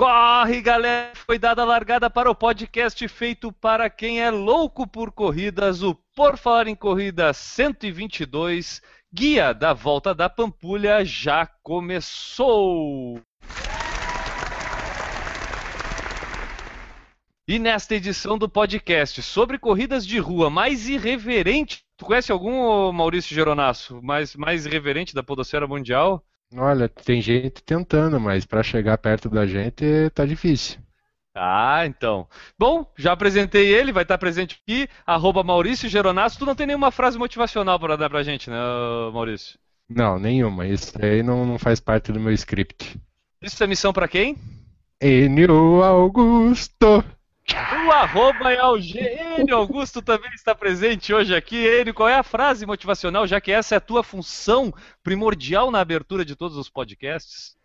Corre, galera! Foi dada a largada para o podcast feito para quem é louco por corridas, o Por Falar em Corrida 122, Guia da Volta da Pampulha, já começou! E nesta edição do podcast sobre corridas de rua mais irreverente, tu conhece algum, Maurício Geronasso, mais, mais irreverente da podosfera mundial? Olha, tem gente tentando, mas para chegar perto da gente tá difícil. Ah, então. Bom, já apresentei ele, vai estar presente aqui, arroba Maurício Geronasso. Tu não tem nenhuma frase motivacional para dar pra gente, né, Maurício? Não, nenhuma. Isso aí não, não faz parte do meu script. Isso é missão para quem? Enio Augusto. O arroba é o Enio Augusto também está presente hoje aqui. Enio, qual é a frase motivacional, já que essa é a tua função primordial na abertura de todos os podcasts?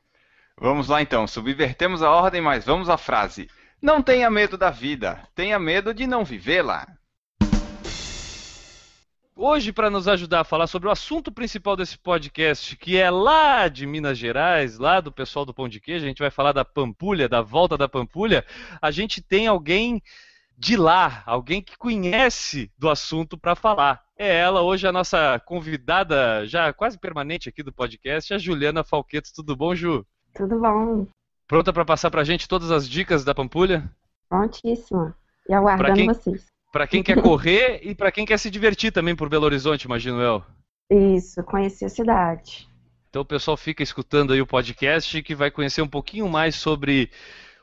Vamos lá então, subvertemos a ordem, mas vamos à frase. Não tenha medo da vida, tenha medo de não vivê-la. Hoje, para nos ajudar a falar sobre o assunto principal desse podcast, que é lá de Minas Gerais, lá do pessoal do Pão de Queijo, a gente vai falar da Pampulha, da volta da Pampulha, a gente tem alguém de lá, alguém que conhece do assunto para falar. É ela, hoje a nossa convidada já quase permanente aqui do podcast, a Juliana Falqueto. Tudo bom, Ju? Tudo bom. Pronta para passar para a gente todas as dicas da Pampulha? Prontíssima. E aguardando quem... vocês. Para quem quer correr e para quem quer se divertir também por Belo Horizonte, imagino eu. Isso, conhecer a cidade. Então o pessoal fica escutando aí o podcast que vai conhecer um pouquinho mais sobre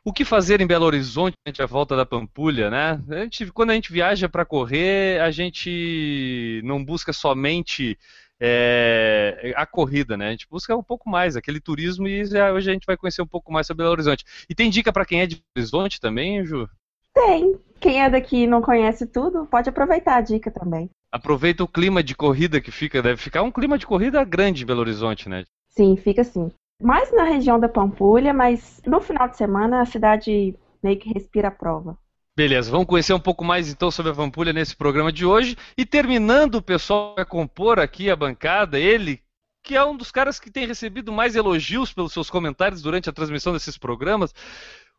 o que fazer em Belo Horizonte durante a volta da Pampulha, né? A gente, quando a gente viaja para correr, a gente não busca somente é, a corrida, né? A gente busca um pouco mais, aquele turismo, e hoje a gente vai conhecer um pouco mais sobre Belo Horizonte. E tem dica para quem é de Belo Horizonte também, Ju? Tem. Quem é daqui e não conhece tudo, pode aproveitar a dica também. Aproveita o clima de corrida que fica, deve ficar um clima de corrida grande em Belo Horizonte, né? Sim, fica assim. Mais na região da Pampulha, mas no final de semana a cidade meio que respira a prova. Beleza, vamos conhecer um pouco mais então sobre a Pampulha nesse programa de hoje. E terminando, o pessoal vai compor aqui a bancada, ele que é um dos caras que tem recebido mais elogios pelos seus comentários durante a transmissão desses programas.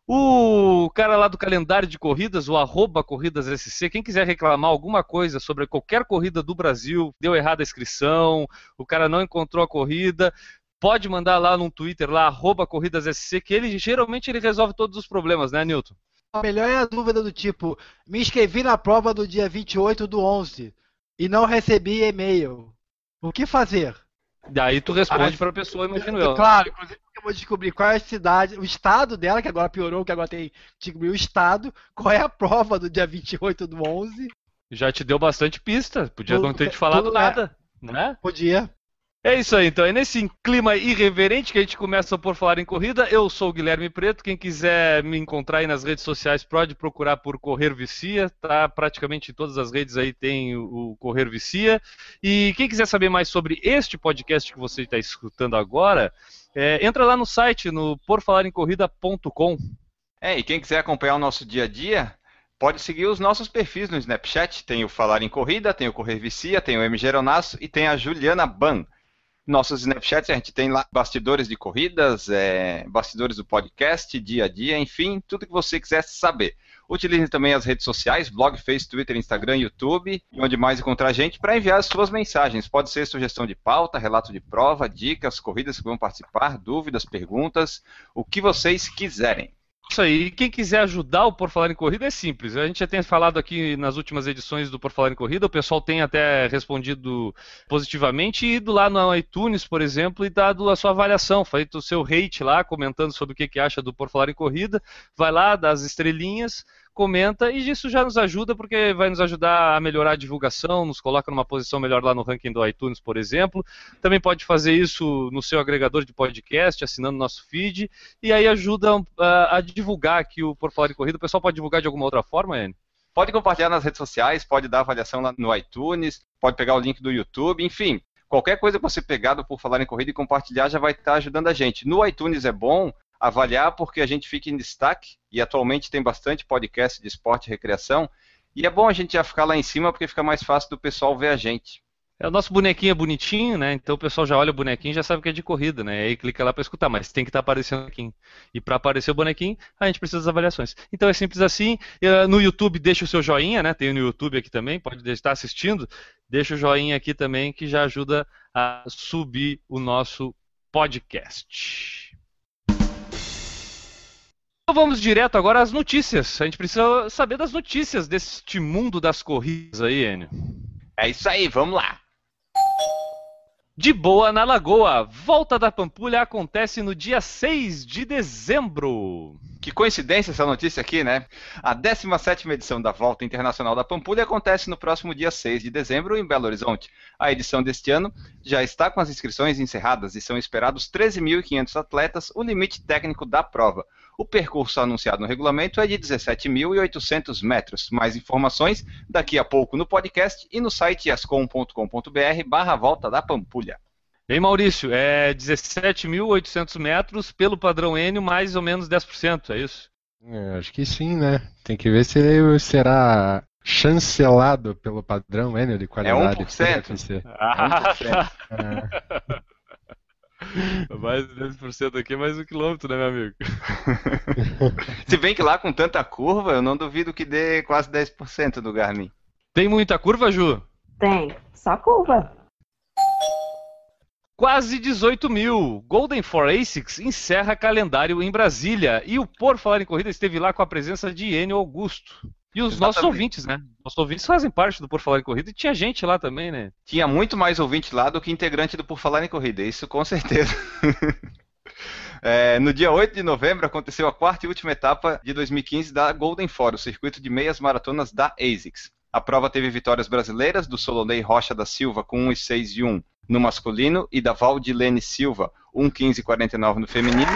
O cara lá do calendário de corridas, o arroba corridas SC, quem quiser reclamar alguma coisa sobre qualquer corrida do Brasil, deu errada a inscrição, o cara não encontrou a corrida, pode mandar lá no Twitter, lá, arroba que ele geralmente ele resolve todos os problemas, né, Newton? A melhor é a dúvida do tipo, me inscrevi na prova do dia 28 do 11 e não recebi e-mail. O que fazer? Daí tu responde ah, para a pessoa, imagino eu. Claro, inclusive eu vou descobrir qual é a cidade, o estado dela, que agora piorou, que agora tem descobrir o estado, qual é a prova do dia 28 do 11. Já te deu bastante pista, podia não ter te falado tudo, nada, é. né? Podia. É isso aí, então. É nesse clima irreverente que a gente começa por falar em corrida. Eu sou o Guilherme Preto. Quem quiser me encontrar aí nas redes sociais pode procurar por Correr Vicia. Tá praticamente em todas as redes aí tem o Correr Vicia. E quem quiser saber mais sobre este podcast que você está escutando agora, é, entra lá no site, no porfalarencorrida.com. É, e quem quiser acompanhar o nosso dia a dia, pode seguir os nossos perfis no Snapchat. Tem o Falar em Corrida, tem o Correr Vicia, tem o M. Geronasso e tem a Juliana Ban. Nossos Snapchats, a gente tem lá bastidores de corridas, é, bastidores do podcast, dia a dia, enfim, tudo que você quiser saber. Utilize também as redes sociais, blog, Face, Twitter, Instagram, YouTube, onde mais encontrar a gente, para enviar as suas mensagens. Pode ser sugestão de pauta, relato de prova, dicas, corridas que vão participar, dúvidas, perguntas, o que vocês quiserem. Isso aí. Quem quiser ajudar o Por Falar em Corrida é simples. A gente já tem falado aqui nas últimas edições do Por Falar em Corrida, o pessoal tem até respondido positivamente e ido lá no iTunes, por exemplo, e dado a sua avaliação, feito o seu rate lá, comentando sobre o que, que acha do Por Falar em Corrida. Vai lá, dá as estrelinhas, comenta e isso já nos ajuda porque vai nos ajudar a melhorar a divulgação, nos coloca numa posição melhor lá no ranking do iTunes, por exemplo. Também pode fazer isso no seu agregador de podcast, assinando nosso feed e aí ajuda uh, a divulgar aqui o Por Falar de Corrida. O pessoal pode divulgar de alguma outra forma, Anne? Pode compartilhar nas redes sociais, pode dar avaliação lá no iTunes, pode pegar o link do YouTube, enfim Qualquer coisa que você pegar do Por Falar em Corrida e compartilhar já vai estar ajudando a gente. No iTunes é bom avaliar porque a gente fica em destaque e atualmente tem bastante podcast de esporte e recreação. E é bom a gente já ficar lá em cima porque fica mais fácil do pessoal ver a gente. É, o nosso bonequinho é bonitinho, né? Então o pessoal já olha o bonequinho e já sabe que é de corrida, né? E aí clica lá para escutar, mas tem que estar tá aparecendo aqui. E para aparecer o bonequinho, a gente precisa das avaliações. Então é simples assim. No YouTube, deixa o seu joinha, né? Tem no YouTube aqui também, pode estar assistindo. Deixa o joinha aqui também, que já ajuda a subir o nosso podcast. Então vamos direto agora às notícias. A gente precisa saber das notícias deste mundo das corridas aí, Enio. É isso aí, vamos lá. De boa na Lagoa, volta da Pampulha acontece no dia 6 de dezembro. Que coincidência essa notícia aqui, né? A 17ª edição da Volta Internacional da Pampulha acontece no próximo dia 6 de dezembro em Belo Horizonte. A edição deste ano já está com as inscrições encerradas e são esperados 13.500 atletas, o limite técnico da prova. O percurso anunciado no regulamento é de 17.800 metros. Mais informações daqui a pouco no podcast e no site ascom.com.br barra Volta da Pampulha. Bem, Maurício, é 17.800 metros pelo padrão N, mais ou menos 10%, é isso? É, acho que sim, né? Tem que ver se ele será chancelado pelo padrão N de qualidade. É 1%. Ah, 1%. É. Mais de 10% aqui, mais um quilômetro, né, meu amigo? Se bem que lá com tanta curva, eu não duvido que dê quase 10% do Garmin. Tem muita curva, Ju? Tem, só curva. Quase 18 mil. Golden for ASICS encerra calendário em Brasília. E o Por Falar em Corrida esteve lá com a presença de Enio Augusto. E os Exatamente. nossos ouvintes, né? Nossos ouvintes fazem parte do Por Falar em Corrida e tinha gente lá também, né? Tinha muito mais ouvinte lá do que integrante do Por Falar em Corrida, isso com certeza. É, no dia 8 de novembro aconteceu a quarta e última etapa de 2015 da Golden Four, o circuito de meias maratonas da ASICS. A prova teve vitórias brasileiras do Solonei Rocha da Silva com 1,6 e 1 no masculino e da Valdilene Silva 1,15,49 no feminino.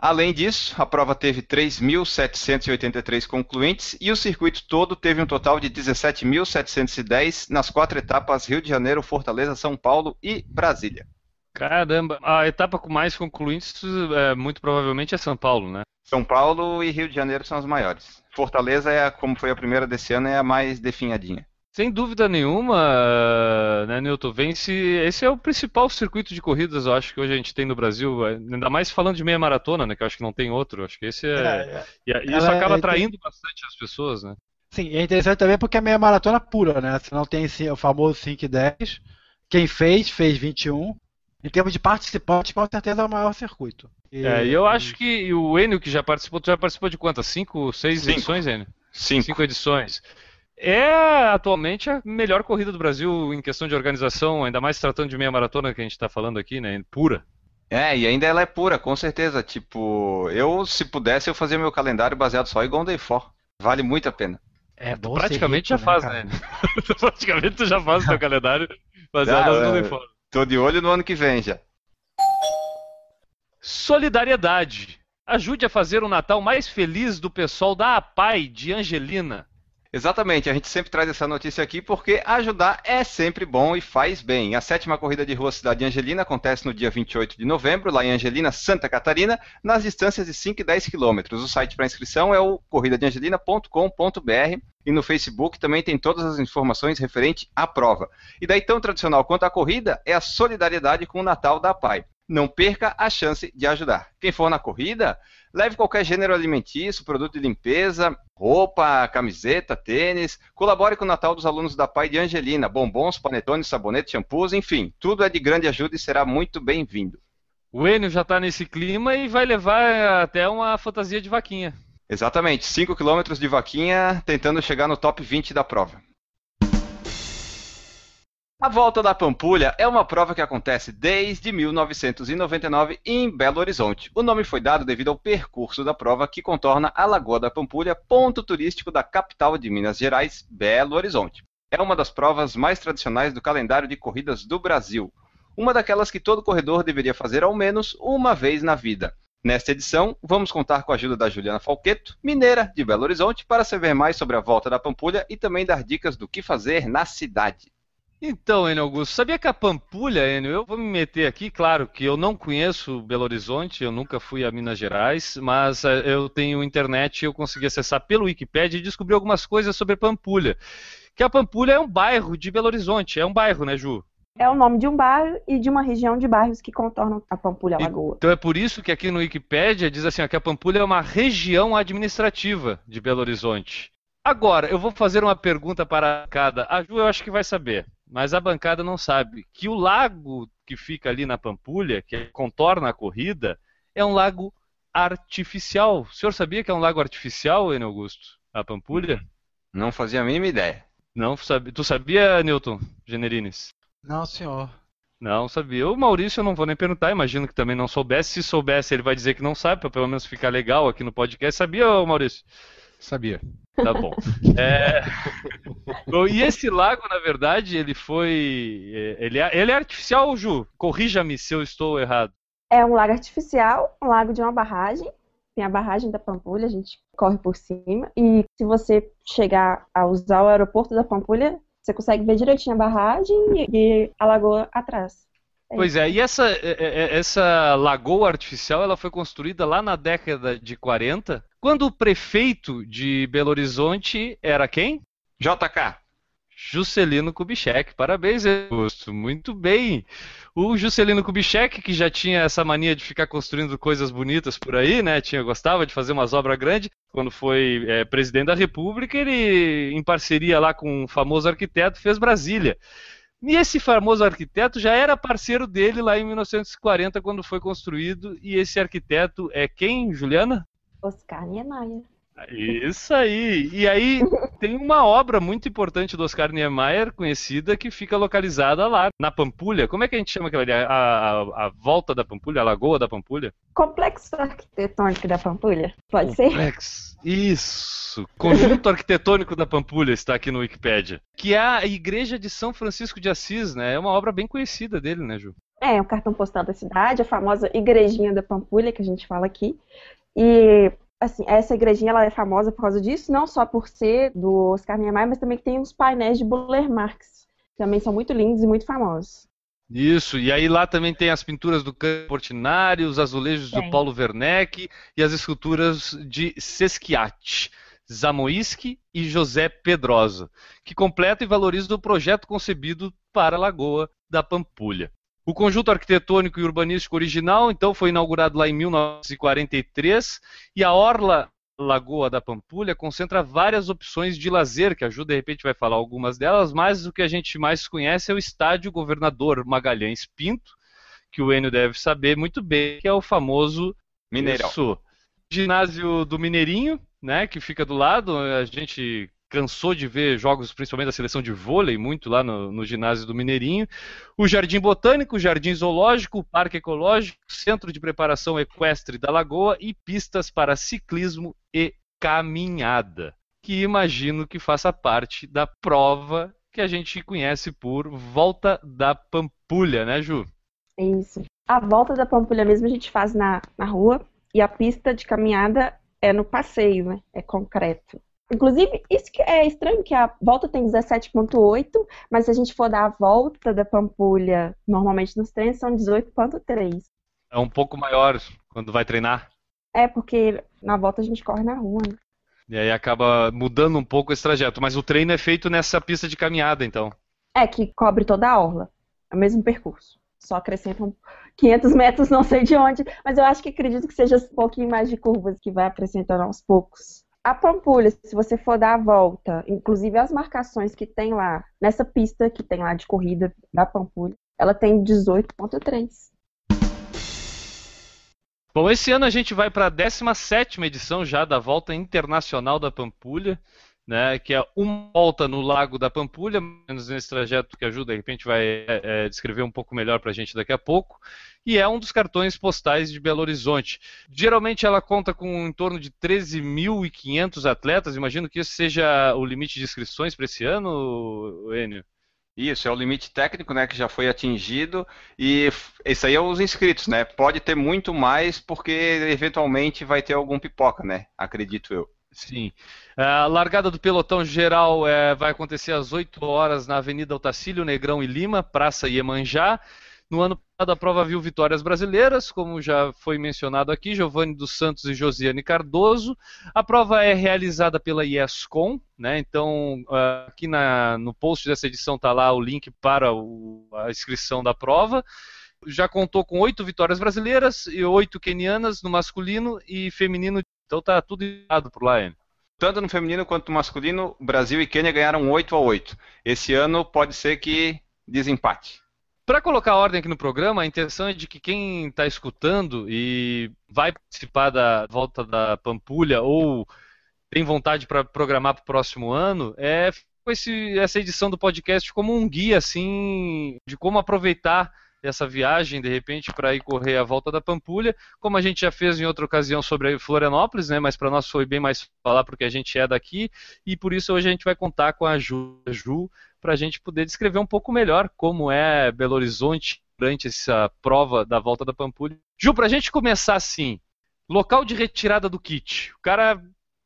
Além disso, a prova teve 3.783 concluintes e o circuito todo teve um total de 17.710 nas quatro etapas Rio de Janeiro, Fortaleza, São Paulo e Brasília. Caramba, a etapa com mais concluintes é, muito provavelmente é São Paulo, né? São Paulo e Rio de Janeiro são as maiores. Fortaleza, é a, como foi a primeira desse ano, é a mais definhadinha. Sem dúvida nenhuma, né, Newton? Vence. Esse é o principal circuito de corridas, eu acho, que hoje a gente tem no Brasil. Ainda mais falando de meia maratona, né? Que eu acho que não tem outro. Acho que esse é. é, é. E isso acaba é, atraindo bastante as pessoas, né? Sim, é interessante também porque é meia maratona pura, né? Você não tem o famoso 5 e 10. Quem fez, fez 21. Em termos de participantes, com certeza é o maior circuito. E, é, e eu acho que o Enio, que já participou, já participou de quantas? Cinco, seis Cinco. edições, Enio? Cinco. Cinco edições é atualmente a melhor corrida do Brasil em questão de organização, ainda mais tratando de meia maratona que a gente está falando aqui, né? Pura. É, e ainda ela é pura, com certeza. Tipo, eu, se pudesse, eu fazia meu calendário baseado só em Golden For. Vale muito a pena. É, bom praticamente rico, já faz, né? né? praticamente tu já faz o teu calendário baseado ah, no Golden For. Tô de olho no ano que vem já. Solidariedade. Ajude a fazer o Natal mais feliz do pessoal da APAI de Angelina. Exatamente, a gente sempre traz essa notícia aqui porque ajudar é sempre bom e faz bem. A sétima corrida de rua Cidade Angelina acontece no dia 28 de novembro, lá em Angelina, Santa Catarina, nas distâncias de 5 e 10 quilômetros. O site para inscrição é o corridadeangelina.com.br e no Facebook também tem todas as informações referente à prova. E daí, tão tradicional quanto a corrida é a solidariedade com o Natal da PAI. Não perca a chance de ajudar. Quem for na corrida, leve qualquer gênero alimentício, produto de limpeza, roupa, camiseta, tênis. Colabore com o Natal dos alunos da Pai de Angelina, bombons, panetones, sabonete, shampoos, enfim, tudo é de grande ajuda e será muito bem-vindo. O Enio já está nesse clima e vai levar até uma fantasia de vaquinha. Exatamente, 5 km de vaquinha tentando chegar no top 20 da prova. A Volta da Pampulha é uma prova que acontece desde 1999 em Belo Horizonte. O nome foi dado devido ao percurso da prova que contorna a Lagoa da Pampulha, ponto turístico da capital de Minas Gerais, Belo Horizonte. É uma das provas mais tradicionais do calendário de corridas do Brasil. Uma daquelas que todo corredor deveria fazer ao menos uma vez na vida. Nesta edição, vamos contar com a ajuda da Juliana Falqueto, mineira de Belo Horizonte, para saber mais sobre a volta da Pampulha e também dar dicas do que fazer na cidade. Então, Enio Augusto, sabia que a Pampulha, Enio, eu vou me meter aqui, claro que eu não conheço Belo Horizonte, eu nunca fui a Minas Gerais, mas eh, eu tenho internet e eu consegui acessar pelo Wikipedia e descobri algumas coisas sobre Pampulha. Que a Pampulha é um bairro de Belo Horizonte, é um bairro, né, Ju? É o nome de um bairro e de uma região de bairros que contornam a Pampulha Lagoa. Então é por isso que aqui no Wikipedia diz assim, ó, que a Pampulha é uma região administrativa de Belo Horizonte. Agora, eu vou fazer uma pergunta para cada. A Ju eu acho que vai saber, mas a bancada não sabe. Que o lago que fica ali na Pampulha, que contorna a corrida, é um lago artificial. O senhor sabia que é um lago artificial, Enio Augusto? A Pampulha? Não fazia a mínima ideia. Não sabia. Tu sabia, Newton Generines? Não, senhor. Não sabia. O Maurício eu não vou nem perguntar, imagino que também não soubesse. Se soubesse, ele vai dizer que não sabe, para pelo menos ficar legal aqui no podcast. Sabia, Maurício? Sabia. Tá bom. É... Bom, E esse lago, na verdade, ele foi. é, Ele é, ele é artificial, Ju? Corrija-me se eu estou errado. É um lago artificial, um lago de uma barragem. Tem a barragem da Pampulha, a gente corre por cima. E se você chegar a usar o aeroporto da Pampulha, você consegue ver direitinho a barragem e, e a lagoa atrás. É Pois é, e essa, é, é, essa lagoa artificial ela foi construída lá na década de 40, quando o prefeito de Belo Horizonte era quem? JK, Juscelino Kubitschek. Parabéns, Augusto. Muito bem. O Juscelino Kubitschek, que já tinha essa mania de ficar construindo coisas bonitas por aí, né? Tinha gostava de fazer umas obras grandes. Quando foi é, presidente da República, ele, em parceria lá com um famoso arquiteto, fez Brasília. E esse famoso arquiteto já era parceiro dele lá em 1940, quando foi construído. E esse arquiteto é quem, Juliana? Oscar Niemeyer. Isso aí. E aí tem uma obra muito importante do Oscar Niemeyer, conhecida, que fica localizada lá na Pampulha. Como é que a gente chama aquela ali? A, a- a volta da Pampulha, a lagoa da Pampulha? Complexo arquitetônico da Pampulha? Pode ser? Complexo. Isso. Conjunto arquitetônico da Pampulha está aqui no Wikipedia. Que é a Igreja de São Francisco de Assis, né? É uma obra bem conhecida dele, né, Ju? É, o cartão postal da cidade, a famosa igrejinha da Pampulha, que a gente fala aqui. E, assim, essa igrejinha ela é famosa por causa disso, não só por ser do Oscar Niemeyer, mas também que tem uns painéis de Buller Marx. que Também são muito lindos e muito famosos. Isso, e aí lá também tem as pinturas do Campo Portinari, os azulejos do. Paulo Werneck e as esculturas de Sesquiat, Zamoiski e José Pedrosa, que completam e valorizam o projeto concebido para a Lagoa da Pampulha. O conjunto arquitetônico e urbanístico original, então, foi inaugurado lá em 1943 e a Orla Lagoa da Pampulha concentra várias opções de lazer, que a Ju de repente vai falar algumas delas, mas o que a gente mais conhece é o estádio Governador Magalhães Pinto, que o Enio deve saber muito bem, que é o famoso Mineirão. Isso. Ginásio do Mineirinho, né, que fica do lado. A gente cansou de ver jogos, principalmente da seleção de vôlei, muito lá no, no ginásio do Mineirinho. O Jardim Botânico, o Jardim Zoológico, o Parque Ecológico, Centro de Preparação Equestre da Lagoa e pistas para ciclismo e caminhada, que imagino que faça parte da prova que a gente conhece por Volta da Pampulha, né, Ju? Isso. A volta da Pampulha mesmo a gente faz na, na rua e a pista de caminhada é no passeio, né? É concreto. Inclusive, isso que é estranho, que a volta tem 17.8, mas se a gente for dar a volta da Pampulha, normalmente nos treinos são 18.3. É um pouco maior quando vai treinar. É, porque na volta a gente corre na rua, né? E aí acaba mudando um pouco esse trajeto. Mas o treino é feito nessa pista de caminhada, então. É, que cobre toda a orla. É o mesmo percurso. Só acrescentam 500 metros, não sei de onde, mas eu acho que acredito que seja um pouquinho mais de curvas que vai acrescentando aos poucos. A Pampulha, se você for dar a volta, inclusive as marcações que tem lá, nessa pista que tem lá de corrida da Pampulha, ela tem 18.3. Bom, esse ano a gente vai para a 17 edição já da Volta Internacional da Pampulha, né, que é uma volta no Lago da Pampulha, menos nesse trajeto que ajuda, de repente vai é, é, descrever um pouco melhor para a gente daqui a pouco, e é um dos cartões postais de Belo Horizonte. Geralmente ela conta com em torno de 13.500 atletas, imagino que esse seja o limite de inscrições para esse ano, Enio? Isso, é o limite técnico, né, que já foi atingido e esse aí é os inscritos, né? Pode ter muito mais porque eventualmente vai ter algum pipoca, né? Acredito eu. Sim. A largada do pelotão geral é, vai acontecer às 8 horas na Avenida Otacílio, Negrão e Lima, Praça Iemanjá. No ano passado a prova viu vitórias brasileiras, como já foi mencionado aqui, Giovanni dos Santos e Josiane Cardoso. A prova é realizada pela IESCOM, né? Então ah, aqui na- no post dessa edição está lá o link para o- a inscrição da prova. Já contou com oito vitórias brasileiras e oito quenianas no masculino e feminino. Então tá tudo errado por lá, Enio. Tanto no feminino quanto no masculino, Brasil e Quênia ganharam 8 a 8. Esse ano pode ser que desempate. Para colocar ordem aqui no programa, a intenção é de que quem está escutando e vai participar da volta da Pampulha ou tem vontade para programar para o próximo ano, é com esse- essa edição do podcast como um guia assim de como aproveitar essa viagem de repente para ir correr a volta da Pampulha, como a gente já fez em outra ocasião sobre Florianópolis, né? Mas para nós foi bem mais falar porque a gente é daqui e por isso hoje a gente vai contar com a Ju, Ju para a gente poder descrever um pouco melhor como é Belo Horizonte durante essa prova da volta da Pampulha. Ju, para a gente começar assim, local de retirada do kit. O cara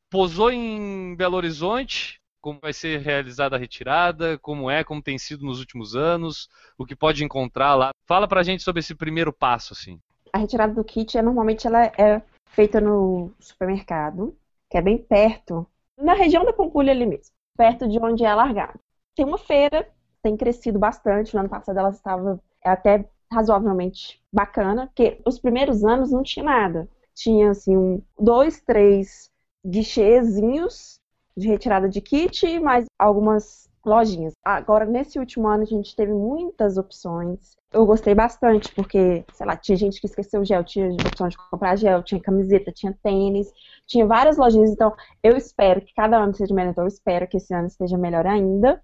posou em Belo Horizonte, como vai ser realizada a retirada, como é, como tem sido nos últimos anos, o que pode encontrar lá. Fala pra gente sobre esse primeiro passo, assim. A retirada do kit, é, normalmente, ela é feita no supermercado, que é bem perto, na região da Pampulha ali mesmo, perto de onde é a largada. Tem uma feira, tem crescido bastante, no ano passado ela estava até razoavelmente bacana, porque os primeiros anos não tinha nada. Tinha, assim, um, dois, três guichêzinhos de retirada de kit, mais algumas lojinhas. Agora, nesse último ano, a gente teve muitas opções. Eu gostei bastante, porque, sei lá, tinha gente que esqueceu gel, tinha opção de comprar gel, tinha camiseta, tinha tênis, tinha várias lojinhas. Então, eu espero que cada ano seja melhor. Então, eu espero que esse ano esteja melhor ainda.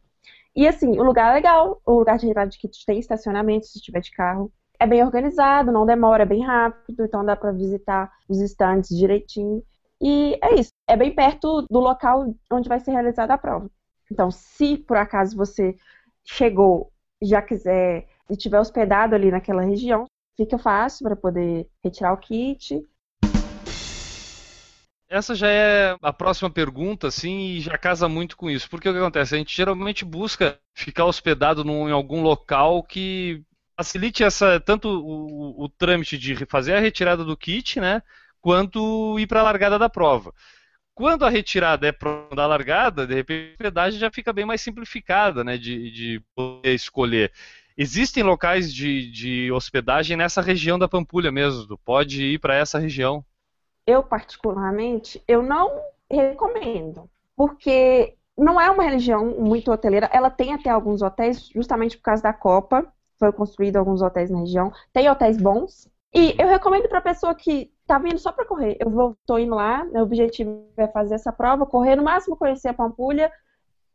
E, assim, o lugar é legal. O lugar de retirada de kit tem estacionamento, se tiver de carro. É bem organizado, não demora, é bem rápido. Então, dá pra visitar os estandes direitinho. E é isso. É bem perto do local onde vai ser realizada a prova. Então, se por acaso você chegou, já quiser e tiver hospedado ali naquela região, fica fácil para poder retirar o kit. Essa já é a próxima pergunta, assim, e já casa muito com isso. Porque o que acontece? A gente geralmente busca ficar hospedado num, em algum local que facilite essa tanto o, o trâmite de fazer a retirada do kit, né, quanto ir para a largada da prova. Quando a retirada é próxima da largada, de repente a hospedagem já fica bem mais simplificada, né, de, de poder escolher. Existem locais de, de hospedagem nessa região da Pampulha mesmo. Pode ir para essa região. Eu, particularmente, eu não recomendo, porque não é uma religião muito hoteleira. Ela tem até alguns hotéis, justamente por causa da Copa. Foi construído alguns hotéis na região. Tem hotéis bons. E eu recomendo para pessoa que tá vindo só para correr. Eu vou, tô indo lá, meu objetivo é fazer essa prova, correr no máximo, conhecer a Pampulha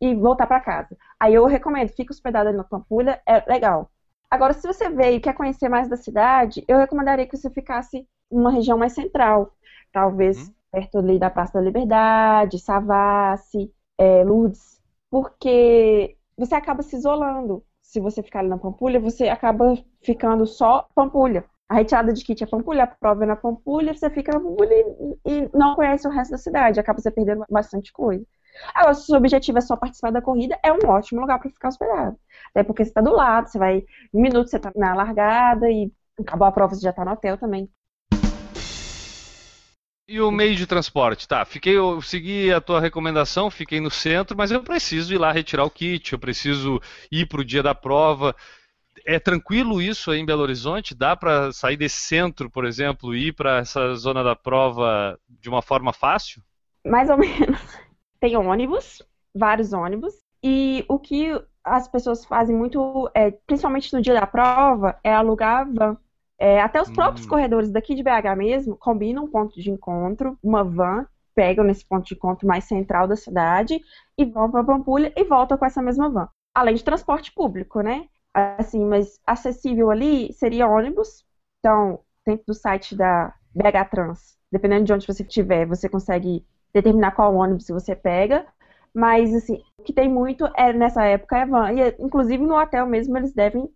e voltar para casa. Aí eu recomendo, fica hospedado ali na Pampulha, é legal. Agora, se você veio e quer conhecer mais da cidade, eu recomendaria que você ficasse numa região mais central. Talvez Uhum. perto ali da Praça da Liberdade, Savassi, é, Lourdes, porque você acaba se isolando. Se você ficar ali na Pampulha, você acaba ficando só Pampulha. A retirada de kit é Pampulha, a prova é na Pampulha, você fica na Pampulha e, e não conhece o resto da cidade, acaba você perdendo bastante coisa. Agora, se o seu objetivo é só participar da corrida, é um ótimo lugar para ficar hospedado. Até porque você está do lado, você vai, em minutos você está na largada e acabou a prova, você já está no hotel também. E o meio de transporte? Tá, fiquei, eu segui a tua recomendação, fiquei no centro, mas eu preciso ir lá retirar o kit, eu preciso ir para o dia da prova. É tranquilo isso aí em Belo Horizonte? Dá para sair desse centro, por exemplo, e ir para essa zona da prova de uma forma fácil? Mais ou menos. Tem ônibus, vários ônibus, e o que as pessoas fazem muito, é, principalmente no dia da prova, é alugar van. É, até os próprios Hum. corredores daqui de BH mesmo combinam um ponto de encontro, uma van, pegam nesse ponto de encontro mais central da cidade e vão para Pampulha e voltam com essa mesma van. Além de transporte público, né? Assim, mas acessível ali seria ônibus. Então, dentro do site da BH Trans, dependendo de onde você estiver, você consegue determinar qual ônibus você pega. Mas, assim, o que tem muito é nessa época é van. E, inclusive, no hotel mesmo, eles devem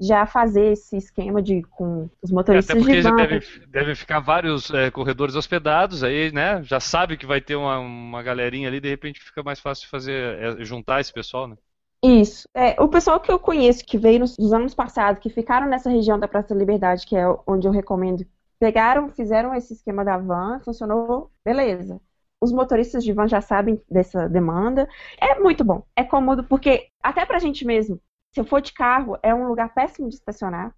já fazer esse esquema de com os É, motoristas até porque de já devem, devem ficar vários é, corredores hospedados, aí, né? Já sabe que vai ter uma, uma galerinha ali, de repente fica mais fácil fazer, é, juntar esse pessoal, né? Isso. É, o pessoal que eu conheço, que veio nos, nos anos passados, que ficaram nessa região da Praça da Liberdade, que é onde eu recomendo, pegaram, fizeram esse esquema da van, funcionou, beleza. Os motoristas de van já sabem dessa demanda. É muito bom, é cômodo, porque até pra gente mesmo, se eu for de carro, é um lugar péssimo de estacionar,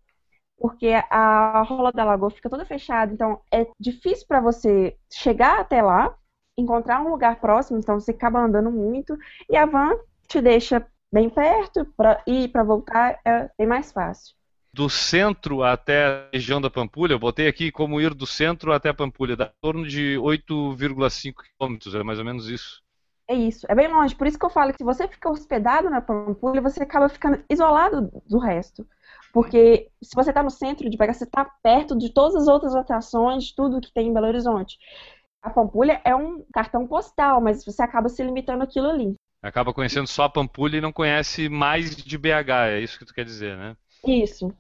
porque a rola da lagoa fica toda fechada, então é difícil pra você chegar até lá, encontrar um lugar próximo, então você acaba andando muito, e a van te deixa bem perto, pra ir para voltar é bem mais fácil. Do centro até a região da Pampulha, eu botei aqui como ir do centro até a Pampulha, dá em torno de 8,5 quilômetros, é mais ou menos isso. É isso, é bem longe. Por isso que eu falo que se você fica hospedado na Pampulha, você acaba ficando isolado do resto. Porque se você está no centro de BH, você está perto de todas as outras atrações, de tudo que tem em Belo Horizonte. A Pampulha é um cartão postal, mas você acaba se limitando aquilo ali. Acaba conhecendo só a Pampulha e não conhece mais de BH, é isso que tu quer dizer, né? Isso.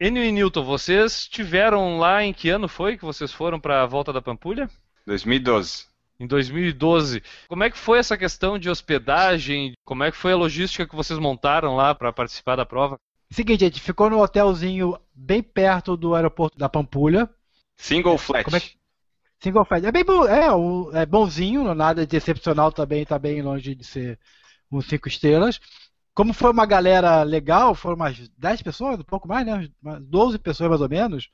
Enio e Newton, vocês tiveram lá em que ano foi que vocês foram para a volta da Pampulha? 2012. Em 2012. Como é que foi essa questão de hospedagem? Como é que foi a logística que vocês montaram lá para participar da prova? Seguinte, a gente ficou no hotelzinho bem perto do aeroporto da Pampulha. Single flat. Como é que- Single flat. É bem bom, é, é bonzinho, nada de excepcional também, tá bem longe de ser um cinco estrelas. Como foi uma galera legal, foram umas 10 pessoas, um pouco mais, né? Umas 12 pessoas mais ou menos.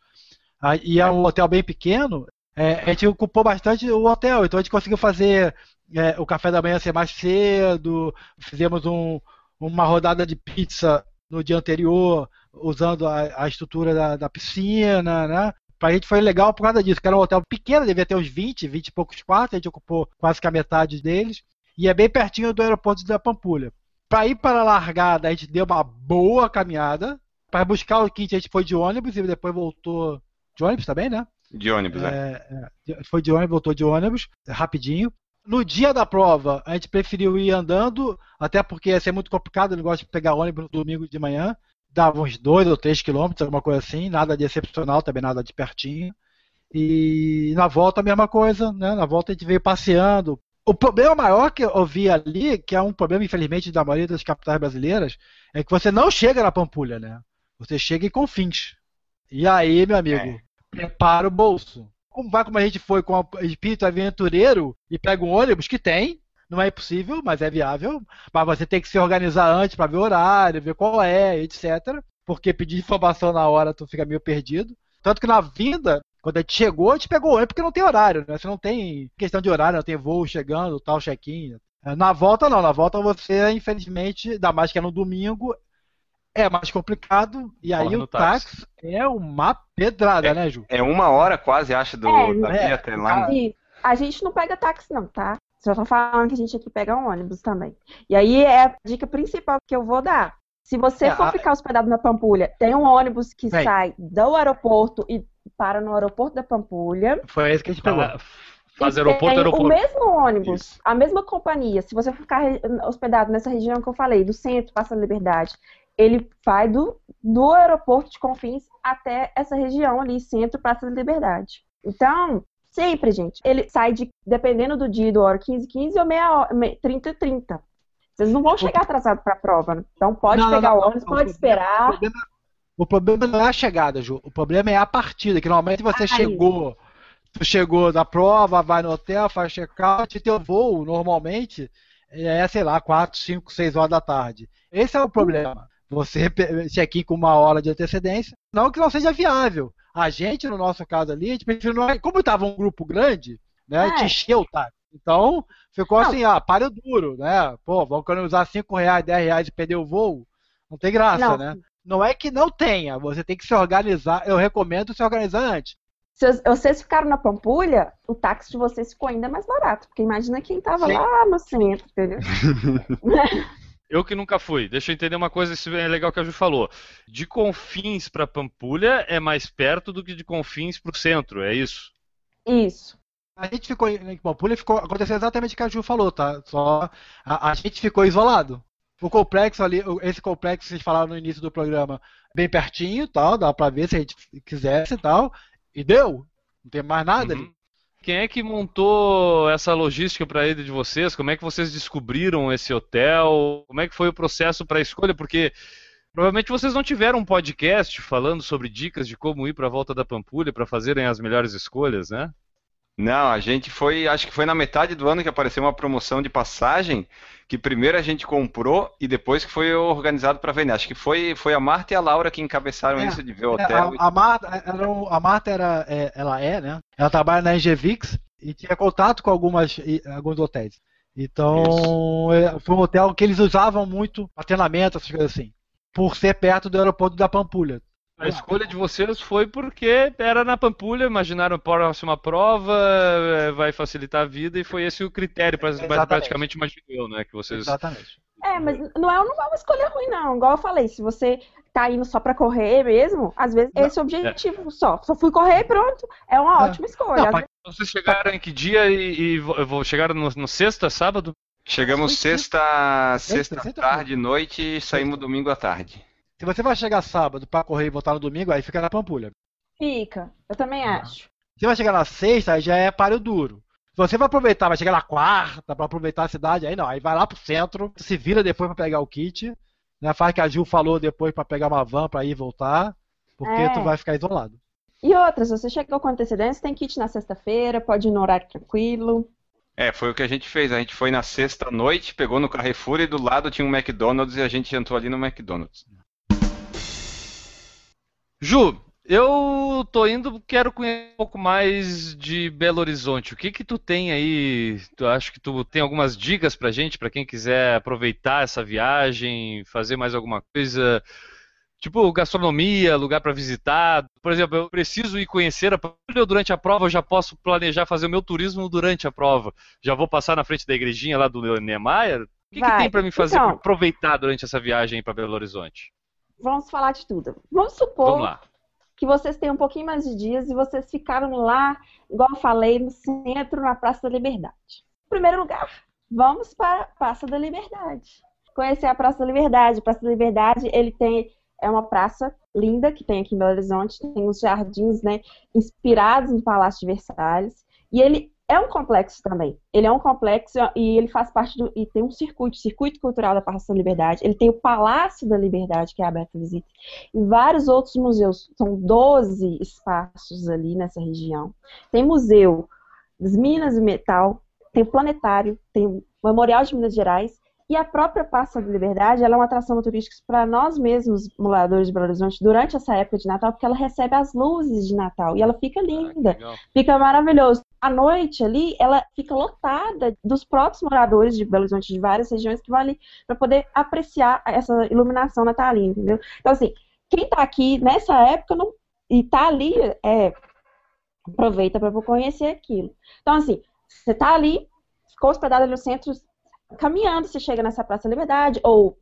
Ah, E é um hotel bem pequeno. é, a gente ocupou bastante o hotel, então a gente conseguiu fazer é, o café da manhã ser mais cedo, fizemos um- uma rodada de pizza no dia anterior, usando a, a estrutura da, da piscina, né? Pra gente foi legal por causa disso, que era um hotel pequeno, devia ter uns 20, 20 e poucos quartos, a gente ocupou quase que a metade deles, e é bem pertinho do aeroporto da Pampulha. Para ir para a largada, a gente deu uma boa caminhada. Para buscar o kit, a gente foi de ônibus e depois voltou. De ônibus também, né? De ônibus, né? É, é, foi de ônibus, voltou de ônibus, rapidinho. No dia da prova, a gente preferiu ir andando, até porque ia ser muito complicado, eu não gosto de pegar ônibus no domingo de manhã. Dava uns 2 ou 3 quilômetros, alguma coisa assim, nada de excepcional, também nada de pertinho. E na volta a mesma coisa, né? Na volta a gente veio passeando. O problema maior que eu vi ali, que é um problema, infelizmente, da maioria das capitais brasileiras, é que você não chega na Pampulha, né? Você chega em Confins. E aí, meu amigo, É. prepara o bolso. Como vai como a gente foi com o espírito aventureiro e pega um ônibus que tem, não é impossível, mas é viável, mas você tem que se organizar antes para ver o horário, ver qual é, etc. Porque pedir informação na hora tu fica meio perdido. Tanto que na vinda, quando a gente chegou, a gente pegou o ônibus porque não tem horário, né? Você não tem questão de horário, não tem voo chegando, tal, check-in. Na volta não, na volta você, infelizmente, ainda mais que é no domingo, é mais complicado, e aí Corre no o táxi é uma pedrada, né, Ju? É uma hora quase, acho, do, É, da é. até lá. né? A gente não pega táxi, não, tá? Só tô falando que a gente aqui pega um ônibus também. E aí é a dica principal que eu vou dar. Se você É, for a- ficar hospedado na Pampulha, tem um ônibus que Vem. sai do aeroporto e para no aeroporto da Pampulha. Foi esse que a gente pegou. Fala- Faz aeroporto, tem aeroporto. O mesmo ônibus, Isso. a mesma companhia, se você ficar hospedado nessa região que eu falei, do centro, Passa da Liberdade, ele vai do, do aeroporto de Confins até essa região ali, centro, Praça da Liberdade. Então, sempre, gente, ele sai de, dependendo do dia, do hora 15, 15 ou meia hora, me- 30, 30. Vocês não vão chegar atrasados para a prova, né? então pode Não, pegar não, o não, ônibus, não, pode o esperar. problema, o problema não é a chegada, Ju. O problema é a partida, que normalmente você Ah, chegou, tu chegou da prova, vai no hotel, faz check-out, e teu voo, normalmente, é, sei lá, 4, 5, 6 horas da tarde. Esse é o problema. Você check-in com uma hora de antecedência, não que não seja viável. A gente, no nosso caso ali, a gente preferiu, não- como estava um grupo grande, né, a gente É. encheu o táxi. Então, ficou Não. assim, ah, páreo duro, né? Pô, vamos economizar 5 reais, 10 reais e perder o voo. Não tem graça, Não. né? Não é que não tenha, você tem que se organizar. Eu recomendo se organizar antes. Se vocês ficaram na Pampulha, o táxi de vocês ficou ainda mais barato, porque imagina quem tava Sim. lá no centro, entendeu? Eu que nunca fui. Deixa eu entender uma coisa, isso é legal que a Ju falou. De Confins para Pampulha é mais perto do que de Confins para o centro, é isso? Isso. A gente ficou em Pampulha, ficou aconteceu exatamente o que a Ju falou, tá? Só a, a gente ficou isolado. O complexo ali, esse complexo que vocês falaram no início do programa, bem pertinho, tal, dá pra ver se a gente quisesse e tal. E deu. Não tem mais nada Uhum. ali. Quem é que montou essa logística para a ida de vocês? Como é que vocês descobriram esse hotel? Como é que foi o processo para a escolha? Porque provavelmente vocês não tiveram um podcast falando sobre dicas de como ir para a volta da Pampulha para fazerem as melhores escolhas, né? Não, a gente foi, acho que foi na metade do ano que apareceu uma promoção de passagem, que primeiro a gente comprou e depois que foi organizado para vender. Acho que foi, foi a Marta e a Laura que encabeçaram É, isso de ver o É, hotel. a, a Marta, era, a Marta era, é, ela é, né? Ela trabalha na Engevix e tinha contato com algumas, alguns hotéis. Então, é, foi um hotel que eles usavam muito para treinamento, essas coisas assim. Por ser perto do aeroporto da Pampulha. A escolha de vocês foi porque era na Pampulha, imaginaram a próxima prova, eh, vai facilitar a vida e foi esse o critério, Exatamente. praticamente imagino eu, né? Que vocês Exatamente. É, mas não é, não é uma escolha ruim, não. Igual eu falei, se você tá indo só pra correr mesmo, às vezes esse é o objetivo só. Só fui correr e pronto. É uma É. ótima escolha. Não, vezes- Vocês chegaram em que dia e, e vo- vo- chegaram no, no sexta, sábado? Chegamos Sexta, sexta sexta tarde, noite e saímos domingo à tarde. Se você vai chegar sábado para correr e voltar no domingo, aí fica na Pampulha. Fica. Eu também acho. Se vai chegar na sexta, aí já é páreo duro. Se você vai aproveitar, vai chegar na quarta para aproveitar a cidade, aí não, aí vai lá pro centro, se vira depois para pegar o kit, né? Faz que a Gil falou depois para pegar uma van para ir e voltar, porque É. tu vai ficar isolado. E outra, se você chegou com antecedência, tem kit na sexta-feira, pode ir no horário tranquilo. É, foi o que a gente fez. A gente foi na sexta noite, pegou no Carrefour e do lado tinha um McDonald's e a gente entrou ali no McDonald's. Ju, eu tô indo, quero conhecer um pouco mais de Belo Horizonte. O que que tu tem aí? Tu acho que tu tem algumas dicas pra gente, pra quem quiser aproveitar essa viagem, fazer mais alguma coisa? Tipo, gastronomia, lugar pra visitar. Por exemplo, eu preciso ir conhecer a prova durante a prova eu já posso planejar fazer o meu turismo durante a prova. Já vou passar na frente da igrejinha lá do Niemeyer? O que, que tem pra me fazer Então. pra aproveitar durante essa viagem para Belo Horizonte? Vamos falar de tudo. Vamos supor Vamos que vocês têm um pouquinho mais de dias e vocês ficaram lá, igual eu falei, no centro, na Praça da Liberdade. Em primeiro lugar, vamos para a Praça da Liberdade. Conhecer a Praça da Liberdade. A Praça da Liberdade, ele tem é uma praça linda que tem aqui em Belo Horizonte, tem os jardins, né, inspirados no Palácio de Versalhes, e ele é um complexo também. Ele é um complexo e ele faz parte do e tem um circuito, circuito cultural da Praça da Liberdade. Ele tem o Palácio da Liberdade que é aberto à visita e vários outros museus. São 12 espaços ali nessa região. Tem museu das Minas de Metal, tem o Planetário, tem o Memorial de Minas Gerais e a própria Praça da Liberdade ela é uma atração turística para nós mesmos, moradores de Belo Horizonte, durante essa época de Natal, porque ela recebe as luzes de Natal e ela fica linda. Legal. Fica maravilhoso. À noite ali, ela fica lotada dos próprios moradores de Belo Horizonte, de várias regiões, que vão ali para poder apreciar essa iluminação natalina, entendeu? Então, assim, quem tá aqui nessa época não, e tá ali, é, aproveita para conhecer aquilo. Então, assim, você tá ali, ficou hospedado ali no centro, caminhando, você chega nessa Praça da Liberdade, ou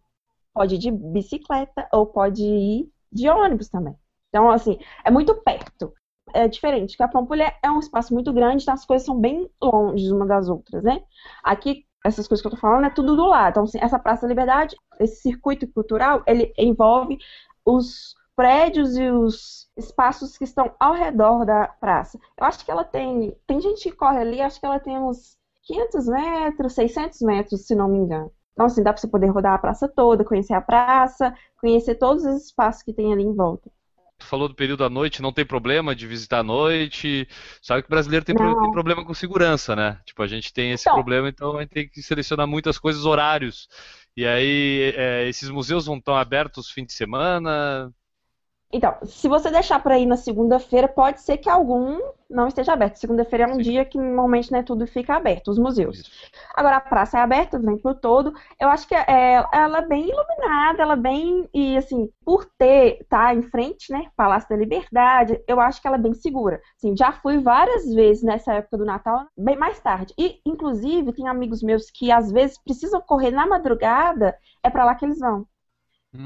pode ir de bicicleta, ou pode ir de ônibus também. Então, assim, é muito perto é diferente, que a Pampulha é um espaço muito grande, então as coisas são bem longe uma das outras, né? Aqui, essas coisas que eu tô falando é tudo do lado. Então, assim, essa Praça da Liberdade, esse circuito cultural, ele envolve os prédios e os espaços que estão ao redor da praça. Eu acho que ela tem, tem gente que corre ali, acho que ela tem uns 500 metros, 600 metros, se não me engano. Então, assim, dá para você poder rodar a praça toda, conhecer a praça, conhecer todos os espaços que tem ali em volta. Tu falou do período à noite, não tem problema de visitar à noite. Sabe que o brasileiro tem, pro- tem problema com segurança, né? Tipo, a gente tem esse Então. problema, então a gente tem que selecionar muitas coisas, horários. E aí, é, esses museus vão estar abertos fim de semana. Então, se você deixar para ir na segunda-feira, pode ser que algum não esteja aberto. Segunda-feira é um Sim. dia que normalmente né, tudo fica aberto, os museus. Agora, a praça é aberta o tempo todo. Eu acho que é, ela é bem iluminada, ela é bem. E assim, por ter, tá em frente, né? Palácio da Liberdade, eu acho que ela é bem segura. Assim, já fui várias vezes nessa época do Natal, bem mais tarde. E, inclusive, tem amigos meus que às vezes precisam correr na madrugada, é para lá que eles vão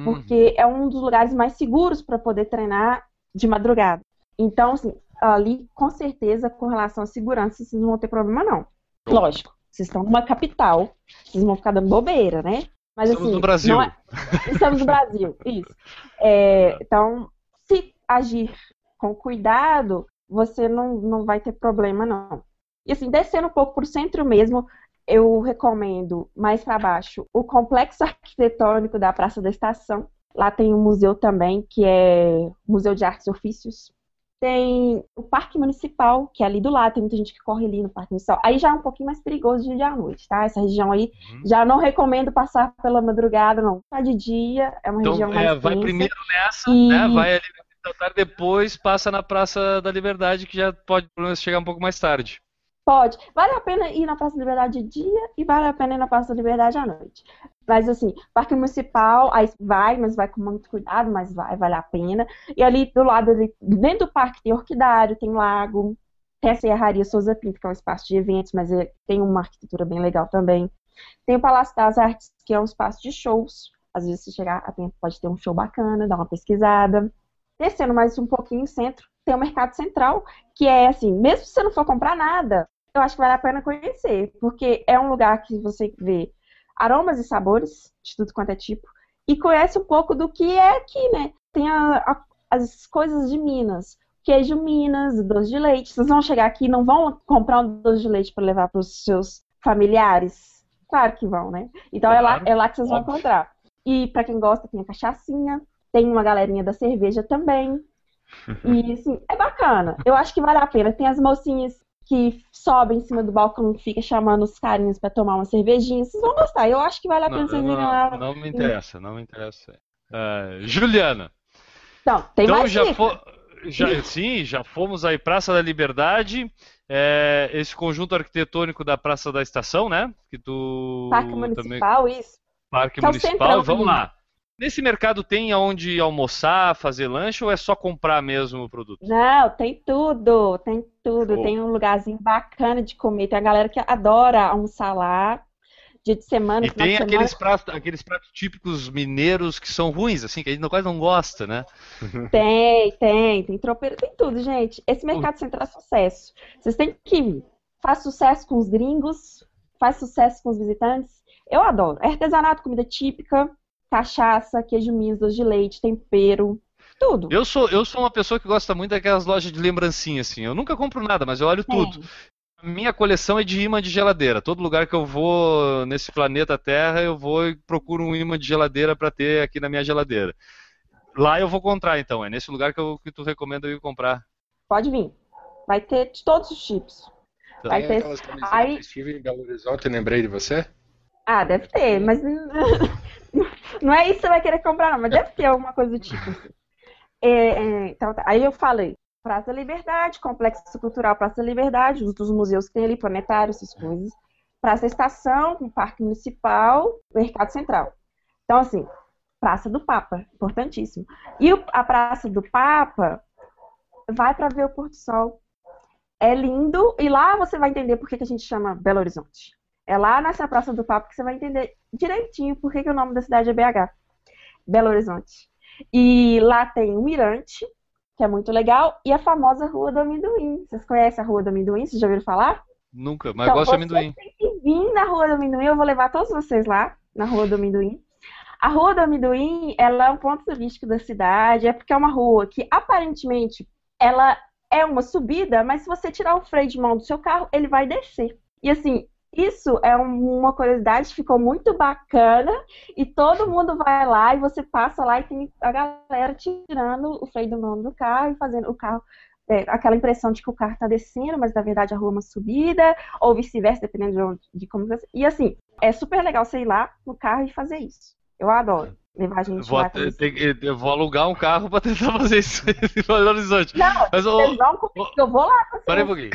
porque é um dos lugares mais seguros para poder treinar de madrugada. Então, assim, ali, com certeza, com relação à segurança, vocês não vão ter problema, não. Lógico, vocês estão numa capital, vocês vão ficar dando bobeira, né? Mas Estamos assim, no Brasil. não é- Estamos no Brasil, isso. É, então, se agir com cuidado, você não, não vai ter problema, não. E assim, descendo um pouco para o centro mesmo, eu recomendo mais para baixo o complexo arquitetônico da Praça da Estação. Lá tem um museu também, que é Museu de Artes e Ofícios. Tem o Parque Municipal, que é ali do lado, tem muita gente que corre ali no Parque Municipal. Aí já é um pouquinho mais perigoso de dia à noite, tá? Essa região aí, Uhum. já não recomendo passar pela madrugada, não. Tá de dia, é uma região Então, mais é, vai tensa. primeiro nessa, E- né? Vai ali depois passa na Praça da Liberdade, que já pode pelo menos chegar um pouco mais tarde. Pode. Vale a pena ir na Praça da Liberdade de dia e vale a pena ir na Praça da Liberdade à noite. Mas assim, Parque Municipal, aí vai, mas vai com muito cuidado, mas vai, vale a pena. E ali do lado, ali, dentro do parque tem orquidário, tem lago, tem a Serraria Souza Pinto, que é um espaço de eventos, mas tem uma arquitetura bem legal também. Tem o Palácio das Artes, que é um espaço de shows. Às vezes, se chegar a tempo, pode ter um show bacana, dá uma pesquisada. Descendo mais um pouquinho o centro, tem o Mercado Central, que é assim, mesmo se você não for comprar nada, eu acho que vale a pena conhecer, porque é um lugar que você vê aromas e sabores de tudo quanto é tipo, e conhece um pouco do que é aqui, né? Tem a- a- as coisas de Minas, queijo Minas, doce de leite. Vocês vão chegar aqui e não vão comprar um doce de leite para levar para os seus familiares? Claro que vão, né? Então é, lá, Claro, é lá que vocês vão encontrar. E para quem gosta, tem a cachaçinha, tem uma galerinha da cerveja também. E assim, é bacana. Eu acho que vale a pena. Tem as mocinhas que sobem em cima do balcão e fica chamando os carinhos pra tomar uma cervejinha. Vocês vão gostar. Eu acho que vale a pena Não, vocês irem lá. não, me interessa, não me interessa. Ah, Juliana, Não, tem então mais já, fo- já- sim, já fomos aí Praça da Liberdade, é, esse conjunto arquitetônico da Praça da Estação, né? Que tu Parque também Municipal, isso. Parque Que é Municipal. centrão Vamos lá. Nesse mercado tem aonde almoçar, fazer lanche ou é só comprar mesmo o produto? Não, tem tudo, tem tudo. Show. Tem um lugarzinho bacana de comer. Tem a galera que adora almoçar lá. Dia de semana, E tem semana. aqueles pratos, aqueles pratos típicos mineiros que são ruins, assim, que a gente quase não gosta, né? Tem, tem, tem tropeiro, tem tudo, gente. Esse mercado central é sucesso. Vocês têm que ir. Faz sucesso com os gringos, faz sucesso com os visitantes. Eu adoro. É artesanato, comida típica, cachaça, queijo misto, doce de leite, tempero, tudo. Eu sou, eu sou uma pessoa que gosta muito daquelas lojas de lembrancinha, assim. Eu nunca compro nada, mas eu olho Tem. tudo. Minha coleção é de imã de geladeira. Todo lugar que eu vou nesse planeta Terra, eu vou e procuro um imã de geladeira para ter aqui na minha geladeira. Lá eu vou comprar, então. É nesse lugar que, eu, que tu recomenda eu ir comprar. Pode vir. Vai ter de todos os tipos. Vai Tem ter- aquelas camisetas aí- que estive em Belo Horizonte, lembrei de você? Ah, deve ter, mas não é isso que você vai querer comprar, não, mas deve ter alguma coisa do tipo. assim. É, é, então, tá. aí eu falei, Praça da Liberdade, Complexo Cultural Praça da Liberdade, os dos museus que tem ali, Planetário, essas coisas. Praça da Estação, com Parque Municipal, Mercado Central. Então, assim, Praça do Papa, importantíssimo. E a Praça do Papa vai para ver o pôr do sol. É lindo, e lá você vai entender por que, que a gente chama Belo Horizonte. É lá nessa Praça do Papo que você vai entender direitinho por que, que o nome da cidade é BH. Belo Horizonte. E lá tem o Mirante, que é muito legal, e a famosa Rua do Amendoim. Vocês conhecem a Rua do Amendoim? Vocês já ouviram falar? Nunca, mas Então, gosto de amendoim. tem que vir na Rua do Amendoim. Eu vou levar todos vocês lá, na Rua do Amendoim. A Rua do Amendoim, ela é um ponto turístico da cidade, é porque é uma rua que, aparentemente, ela é uma subida, mas se você tirar o freio de mão do seu carro, ele vai descer. E assim, isso é um- uma curiosidade, ficou muito bacana, e todo mundo vai lá e você passa lá e tem a galera tirando o freio de mão do carro e fazendo o carro é, aquela impressão de que o carro está descendo, mas na verdade a rua é uma subida, ou vice-versa, dependendo de, onde, de como você. E assim, é super legal você ir lá no carro e fazer isso. Eu adoro levar a gente Vou, lá. até- que- eu vou alugar um carro para tentar fazer isso em Belo Horizonte. Não, Mas, vão comigo, eu vou lá com Para aí um pouquinho.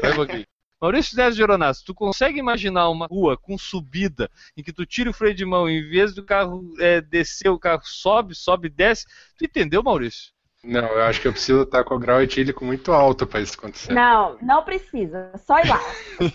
Para aí um pouquinho. Maurício Neves de Oronasso, tu consegue imaginar uma rua com subida em que tu tira o freio de mão e em vez do carro é, descer, o carro sobe, sobe, desce? Tu entendeu, Maurício? Não, eu acho que eu preciso estar com o grau etílico muito alto para isso acontecer. Não, não precisa. Só ir lá.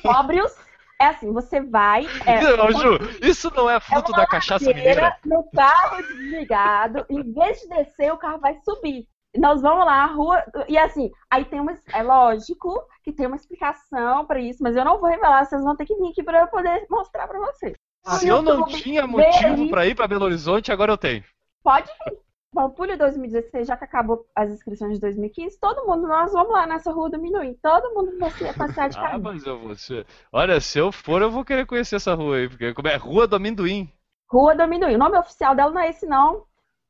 Sóbrios, é assim, você vai. É, Não, Ju, isso não é fruto uma da cachaça mineira? No carro desligado, em vez de descer, o carro vai subir. Nós vamos lá, a rua. E assim, aí tem uma. É lógico que tem uma explicação pra isso, mas eu não vou revelar, vocês vão ter que vir aqui pra eu poder mostrar pra vocês. Se eu não tinha motivo pra ir pra Belo Horizonte, agora eu tenho. Pode vir. Pampulha 2016, já que acabou as inscrições de 2015, todo mundo, nós vamos lá nessa rua do Minuim. Todo mundo vai ser passear de Ah, carrinho. mas eu vou ser. Olha, se eu for, eu vou querer conhecer essa rua aí, porque como é Rua do Amendoim. Rua do Amendoim. O nome oficial dela não é esse, não.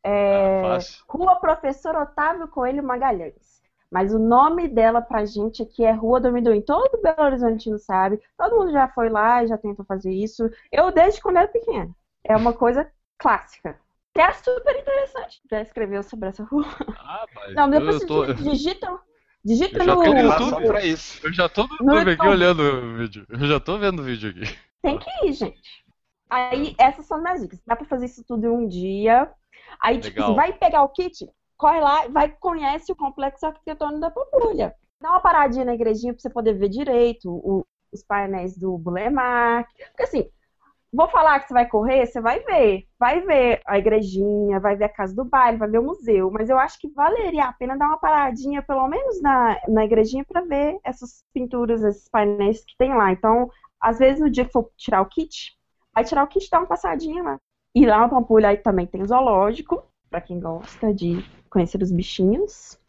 É Ah. Rua Professor Otávio Coelho Magalhães. Mas o nome dela pra gente aqui é Rua do Amendoim. Todo Belo Horizontino sabe. Todo mundo já foi lá, já tentou fazer isso. Eu desde quando era pequena. É uma coisa clássica. Que é super interessante. Já escreveu sobre essa rua. Ah, mas Não, eu, depois vocês tô, digitam. Digita Eu já no tô no Lá YouTube. pra isso. eu já tô no No YouTube aqui olhando o vídeo. Eu já tô vendo o vídeo aqui. Tem que ir, gente. Aí, essas são minhas dicas. Dá pra fazer isso tudo em um dia. Aí, tipo, Legal. você vai pegar o kit, corre lá, vai conhece o complexo arquitetônico da Pampulha. Dá uma paradinha na igrejinha pra você poder ver direito o- os painéis do Bulemark. Porque assim, vou falar que você vai correr, você vai ver. Vai ver a igrejinha, vai ver a casa do baile, vai ver o museu. Mas eu acho que valeria a pena dar uma paradinha, pelo menos na, na igrejinha, pra ver essas pinturas, esses painéis que tem lá. Então, às vezes, no dia que for tirar o kit, vai tirar o kit e dar uma passadinha lá. E lá na Pampulha aí também tem zoológico, pra quem gosta de conhecer os bichinhos.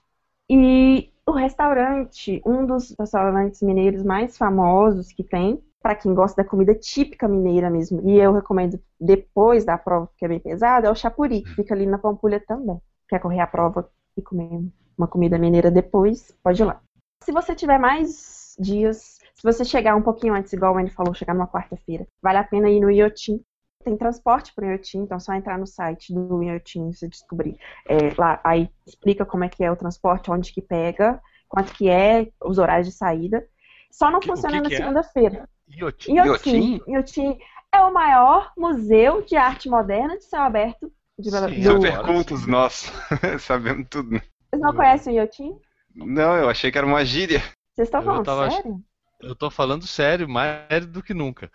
E o restaurante, um dos restaurantes mineiros mais famosos que tem, pra quem gosta da comida típica mineira mesmo, e eu recomendo depois da prova, que é bem pesada, é o Chapuri, que fica ali na Pampulha também. Quer correr a prova e comer uma comida mineira depois, pode ir lá. Se você tiver mais dias, se você chegar um pouquinho antes, igual o Andy falou, chegar numa quarta-feira, vale a pena ir no Iotim. Tem transporte para o Iotim, então é só entrar no site do Iotim e você descobrir. É, lá, aí explica como é que é o transporte, onde que pega, quanto que é, os horários de saída. Só não funciona que na que é? segunda-feira. Iotim. Iotim, Iotim é o maior museu de arte moderna de céu aberto de Belo Sim, do- Super cultos nós. Sabemos tudo. Vocês não conhecem o Iotim? Não, eu achei que era uma gíria. Vocês estão Eu falando tava ach- sério? Eu tô falando sério, mais sério do que nunca.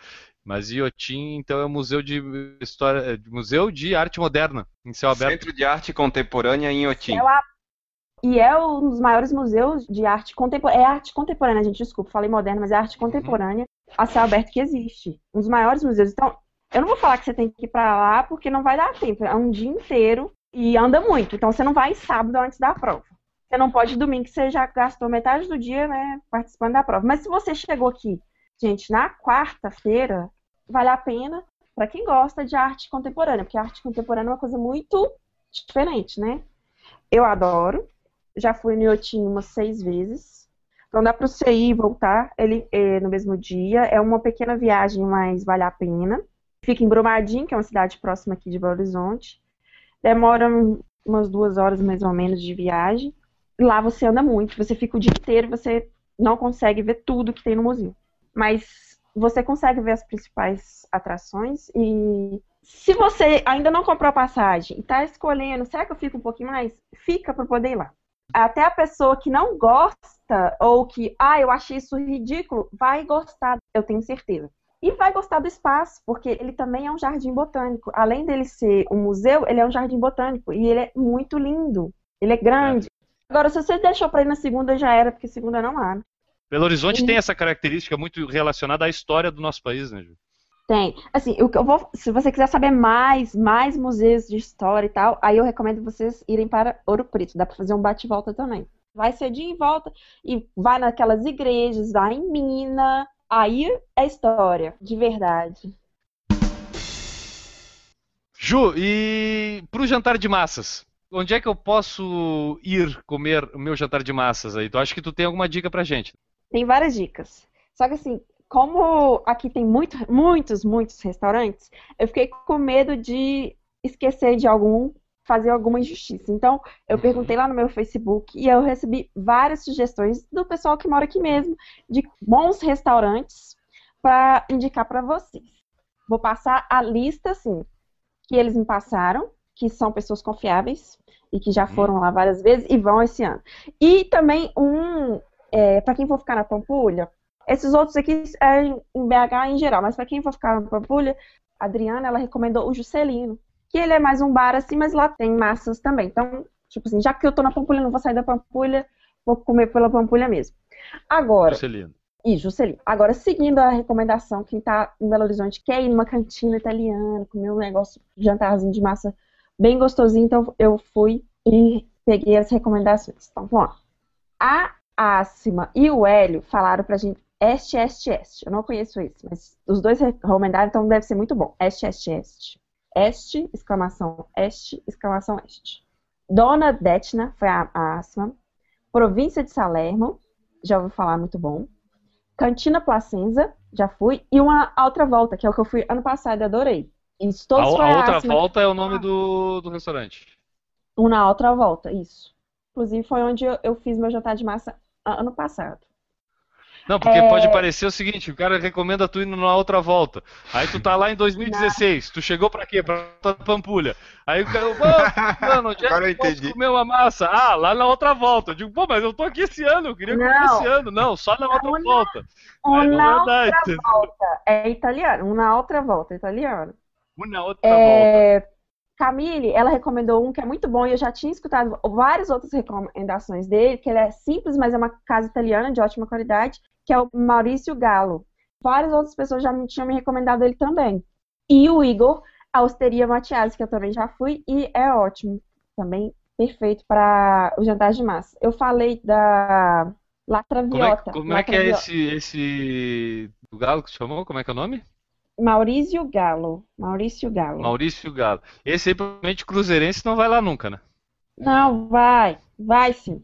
Mas Iotim, então, é um museu de história, é, de museu de arte moderna, em céu aberto. Centro de Arte Contemporânea em Otim. É a- E é um dos maiores museus de arte contemporânea. É arte contemporânea, gente, desculpa, falei moderna, mas é arte contemporânea a céu aberto que existe. Um dos maiores museus. Então, eu não vou falar que você tem que ir pra lá, porque não vai dar tempo. É um dia inteiro e anda muito. Então, você não vai sábado antes da prova. Você não pode domingo, que você já gastou metade do dia, né, participando da prova. Mas se você chegou aqui, gente, na quarta-feira, vale a pena para quem gosta de arte contemporânea, porque arte contemporânea é uma coisa muito diferente, né? Eu adoro. Já fui no Iotim umas seis vezes. Então dá para você ir e voltar ele é, no mesmo dia. É uma pequena viagem, mas vale a pena. Fica em Brumadinho, que é uma cidade próxima aqui de Belo Horizonte. Demora um- umas duas horas mais ou menos de viagem. Lá você anda muito, você fica o dia inteiro, você não consegue ver tudo que tem no museu. Mas você consegue ver as principais atrações e se você ainda não comprou a passagem e está escolhendo, será que eu fico um pouquinho mais? Fica para poder ir lá. Até a pessoa que não gosta ou que, ah, eu achei isso ridículo, vai gostar, eu tenho certeza. E vai gostar do espaço, porque ele também é um jardim botânico. Além dele ser um museu, ele é um jardim botânico e ele é muito lindo. Ele é grande. Agora, se você deixou para ir na segunda, já era, porque segunda não há. Belo Horizonte tem essa característica muito relacionada à história do nosso país, né, Ju? Tem. Assim, o que eu vou, se você quiser saber mais, mais museus de história e tal, aí eu recomendo vocês irem para Ouro Preto. Dá para fazer um bate-volta também. Vai cedinho e volta e vai naquelas igrejas, vai em Mina. Aí é história, de verdade. Ju, e pro jantar de massas? Onde é que eu posso ir comer o meu jantar de massas aí? Tu acha que tu tem alguma dica pra gente? Tem várias dicas. Só que assim, como aqui tem muito, muitos, muitos restaurantes, eu fiquei com medo de esquecer de algum, fazer alguma injustiça. Então, eu Uhum. perguntei lá no meu Facebook e eu recebi várias sugestões do pessoal que mora aqui mesmo, de bons restaurantes para indicar para vocês. Vou passar a lista, assim, que eles me passaram, que são pessoas confiáveis e que já foram lá várias vezes e vão esse ano. E também um, é, para quem for ficar na Pampulha, esses outros aqui é em BH em geral, mas para quem for ficar na Pampulha, a Adriana, ela recomendou o Juscelino, que ele é mais um bar assim, mas lá tem massas também. Então, Tipo assim, já que eu tô na Pampulha, não vou sair da Pampulha, vou comer pela Pampulha mesmo. Agora, Juscelino. e Juscelino. Agora, seguindo a recomendação, quem tá em Belo Horizonte quer ir numa cantina italiana, comer um negócio, jantarzinho de massa bem gostosinho, então eu fui e peguei as recomendações. Então, vamos lá. A Asma e o Hélio falaram pra gente este, este, este. Eu não conheço esse, mas os dois recomendaram, então deve ser muito bom. Este, este, este. Este, exclamação, este, exclamação, este. Dona Detna foi a, a Asma. Província de Salerno, já ouvi falar, muito bom. Cantina Placenza, já fui. E uma outra volta, que é o que eu fui ano passado e adorei. E A, todos a foi outra Asma. volta é o nome do, do restaurante. Um na outra volta, isso. Inclusive foi onde eu, eu fiz meu jantar de massa a- ano passado. Não, porque É. pode parecer o seguinte, o cara recomenda tu ir na outra volta. Aí tu tá lá em 2016, tu chegou pra quê? Pra Pampulha. Aí o cara, "Ô, mano, onde é Agora que eu eu posso entendi. comer uma massa? Ah, lá na outra volta. Eu digo, pô, mas eu tô aqui esse ano, eu queria comer Não. esse ano. Não, só na outra Não, volta. Um não vai dar, outra volta é italiano. Um na outra volta é italiano. Uma na outra volta. É, Camille, ela recomendou um que é muito bom e eu já tinha escutado várias outras recomendações dele, que ele é simples, mas é uma casa italiana de ótima qualidade, que é o Maurício Galo. Várias outras pessoas já me tinham me recomendado ele também. E o Igor, a Osteria Matias, que eu também já fui e é ótimo. Também perfeito para o jantar de massa. Eu falei da La Como é, Traviota. como La é que é esse, esse do Galo que chamou? Como é que é o nome? Maurício Galo. Maurício Galo. Maurício Galo. Esse aí provavelmente cruzeirense não vai lá nunca, né? Não, vai. Vai sim.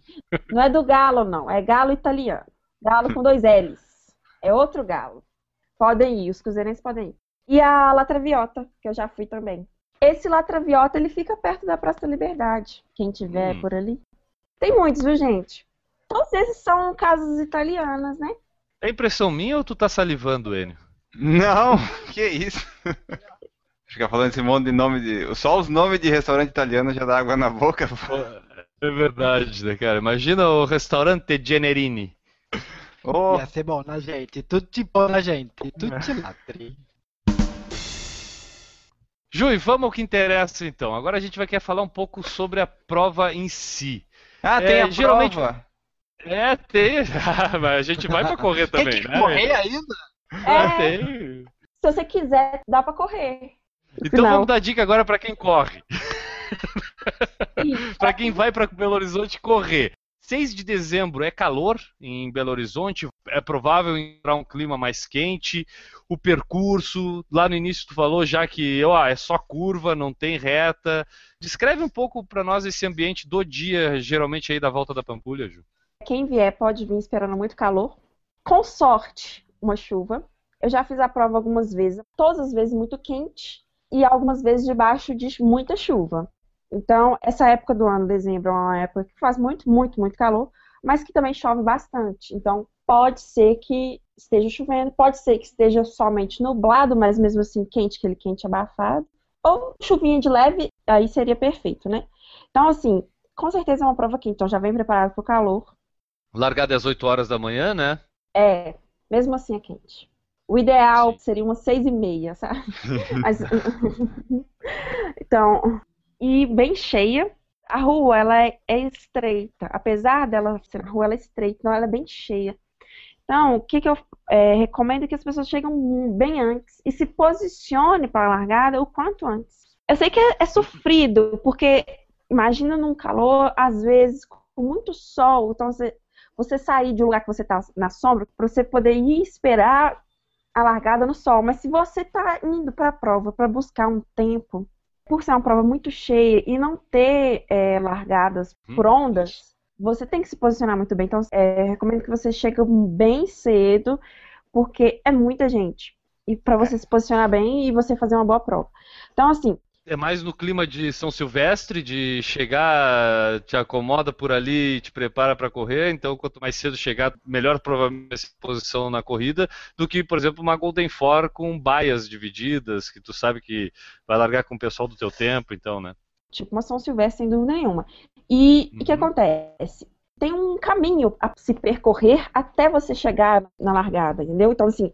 Não é do galo, não. É galo italiano. Galo com dois L's. É outro galo. Podem ir, os cruzeirenses podem ir. E a La Traviota, que eu já fui também. Esse La Traviota, ele fica perto da Praça da Liberdade. Quem tiver Hum. por ali. Tem muitos, viu, gente? Todos esses são casas italianas, né? É impressão minha ou tu tá salivando, Enio? Não, que isso? Ficar falando esse monte de nome de. Só os nomes de restaurante italiano já dá água na boca. É verdade, né, cara? Imagina o restaurante Generini. Oh, Ia ser bom na gente. Tudo de bom na gente. Tudo de ladre. Ju, e vamos ao que interessa então. Agora a gente vai querer falar um pouco sobre a prova em si. ah, tem É, a geralmente- prova. É, tem. Mas a gente vai pra correr Tem também, que né? correr ainda? É, É, se você quiser, dá pra correr. Então final. vamos dar dica agora pra quem corre. Pra quem vai pra Belo Horizonte correr. 6 de dezembro é calor em Belo Horizonte, é provável entrar um clima mais quente. O percurso, lá no início tu falou já que ó, é só curva, não tem reta. Descreve um pouco pra nós esse ambiente do dia, geralmente aí da volta da Pampulha, Ju. Quem vier pode vir esperando muito calor. Com sorte, uma chuva. Eu já fiz a prova algumas vezes, todas as vezes muito quente e algumas vezes debaixo de muita chuva. Então, essa época do ano, dezembro, é uma época que faz muito, muito, muito calor, mas que também chove bastante. Então, pode ser que esteja chovendo, pode ser que esteja somente nublado, mas mesmo assim quente, aquele quente abafado. Ou chuvinha de leve, aí seria perfeito, né? Então, assim, com certeza é uma prova quente, então já vem preparado para o calor. Largada às 8 horas da manhã, né? É, mesmo assim é quente. O ideal Sim. seria umas seis e meia, sabe? Mas, então, e bem cheia. A rua, ela é, é estreita. Apesar dela ser na rua, ela é estreita, então ela é bem cheia. Então, o que, que eu é, recomendo é que as pessoas chegam bem antes e se posicione para a largada o quanto antes. Eu sei que é, é sofrido, porque imagina num calor, às vezes, com muito sol, então você, você sair de um lugar que você está na sombra para você poder ir esperar a largada no sol. Mas se você está indo para a prova para buscar um tempo, por ser uma prova muito cheia e não ter é, largadas Hum, por ondas, você tem que se posicionar muito bem. Então, é, recomendo que você chegue bem cedo, porque é muita gente. E para você se posicionar bem e você fazer uma boa prova. Então, assim, É mais no clima de São Silvestre, de chegar, te acomoda por ali, te prepara para correr. Então, quanto mais cedo chegar, melhor provavelmente essa posição na corrida, do que, por exemplo, uma Golden Four com baias divididas, que tu sabe que vai largar com o pessoal do teu tempo, então, né? tipo uma São Silvestre, sem dúvida nenhuma. E o que Uhum. acontece? Tem um caminho a se percorrer até você chegar na largada, entendeu? Então, assim,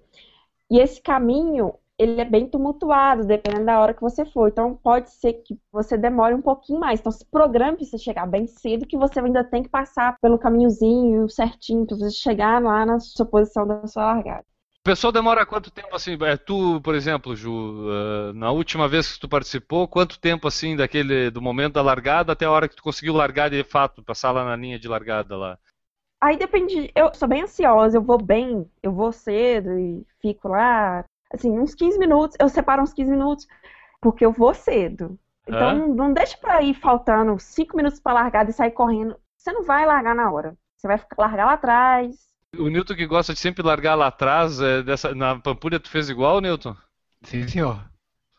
e esse caminho, ele é bem tumultuado, dependendo da hora que você for. Então pode ser que você demore um pouquinho mais. Então se programe para você chegar bem cedo, que você ainda tem que passar pelo caminhozinho certinho para você chegar lá na sua posição da sua largada. O pessoal demora quanto tempo assim? É, tu, por exemplo, Ju, uh, na última vez que tu participou, quanto tempo assim daquele do momento da largada até a hora que tu conseguiu largar de fato, passar lá na linha de largada lá? Aí depende, eu sou bem ansiosa, eu vou bem, eu vou cedo e fico lá, assim, uns 15 minutos, eu separo uns 15 minutos, porque eu vou cedo. Então Hã? não deixa pra ir faltando 5 minutos pra largada e sair correndo. Você não vai largar na hora. Você vai ficar- largar lá atrás. O Newton que gosta de sempre largar lá atrás, é, dessa, na Pampulha tu fez igual, Newton? Sim, senhor.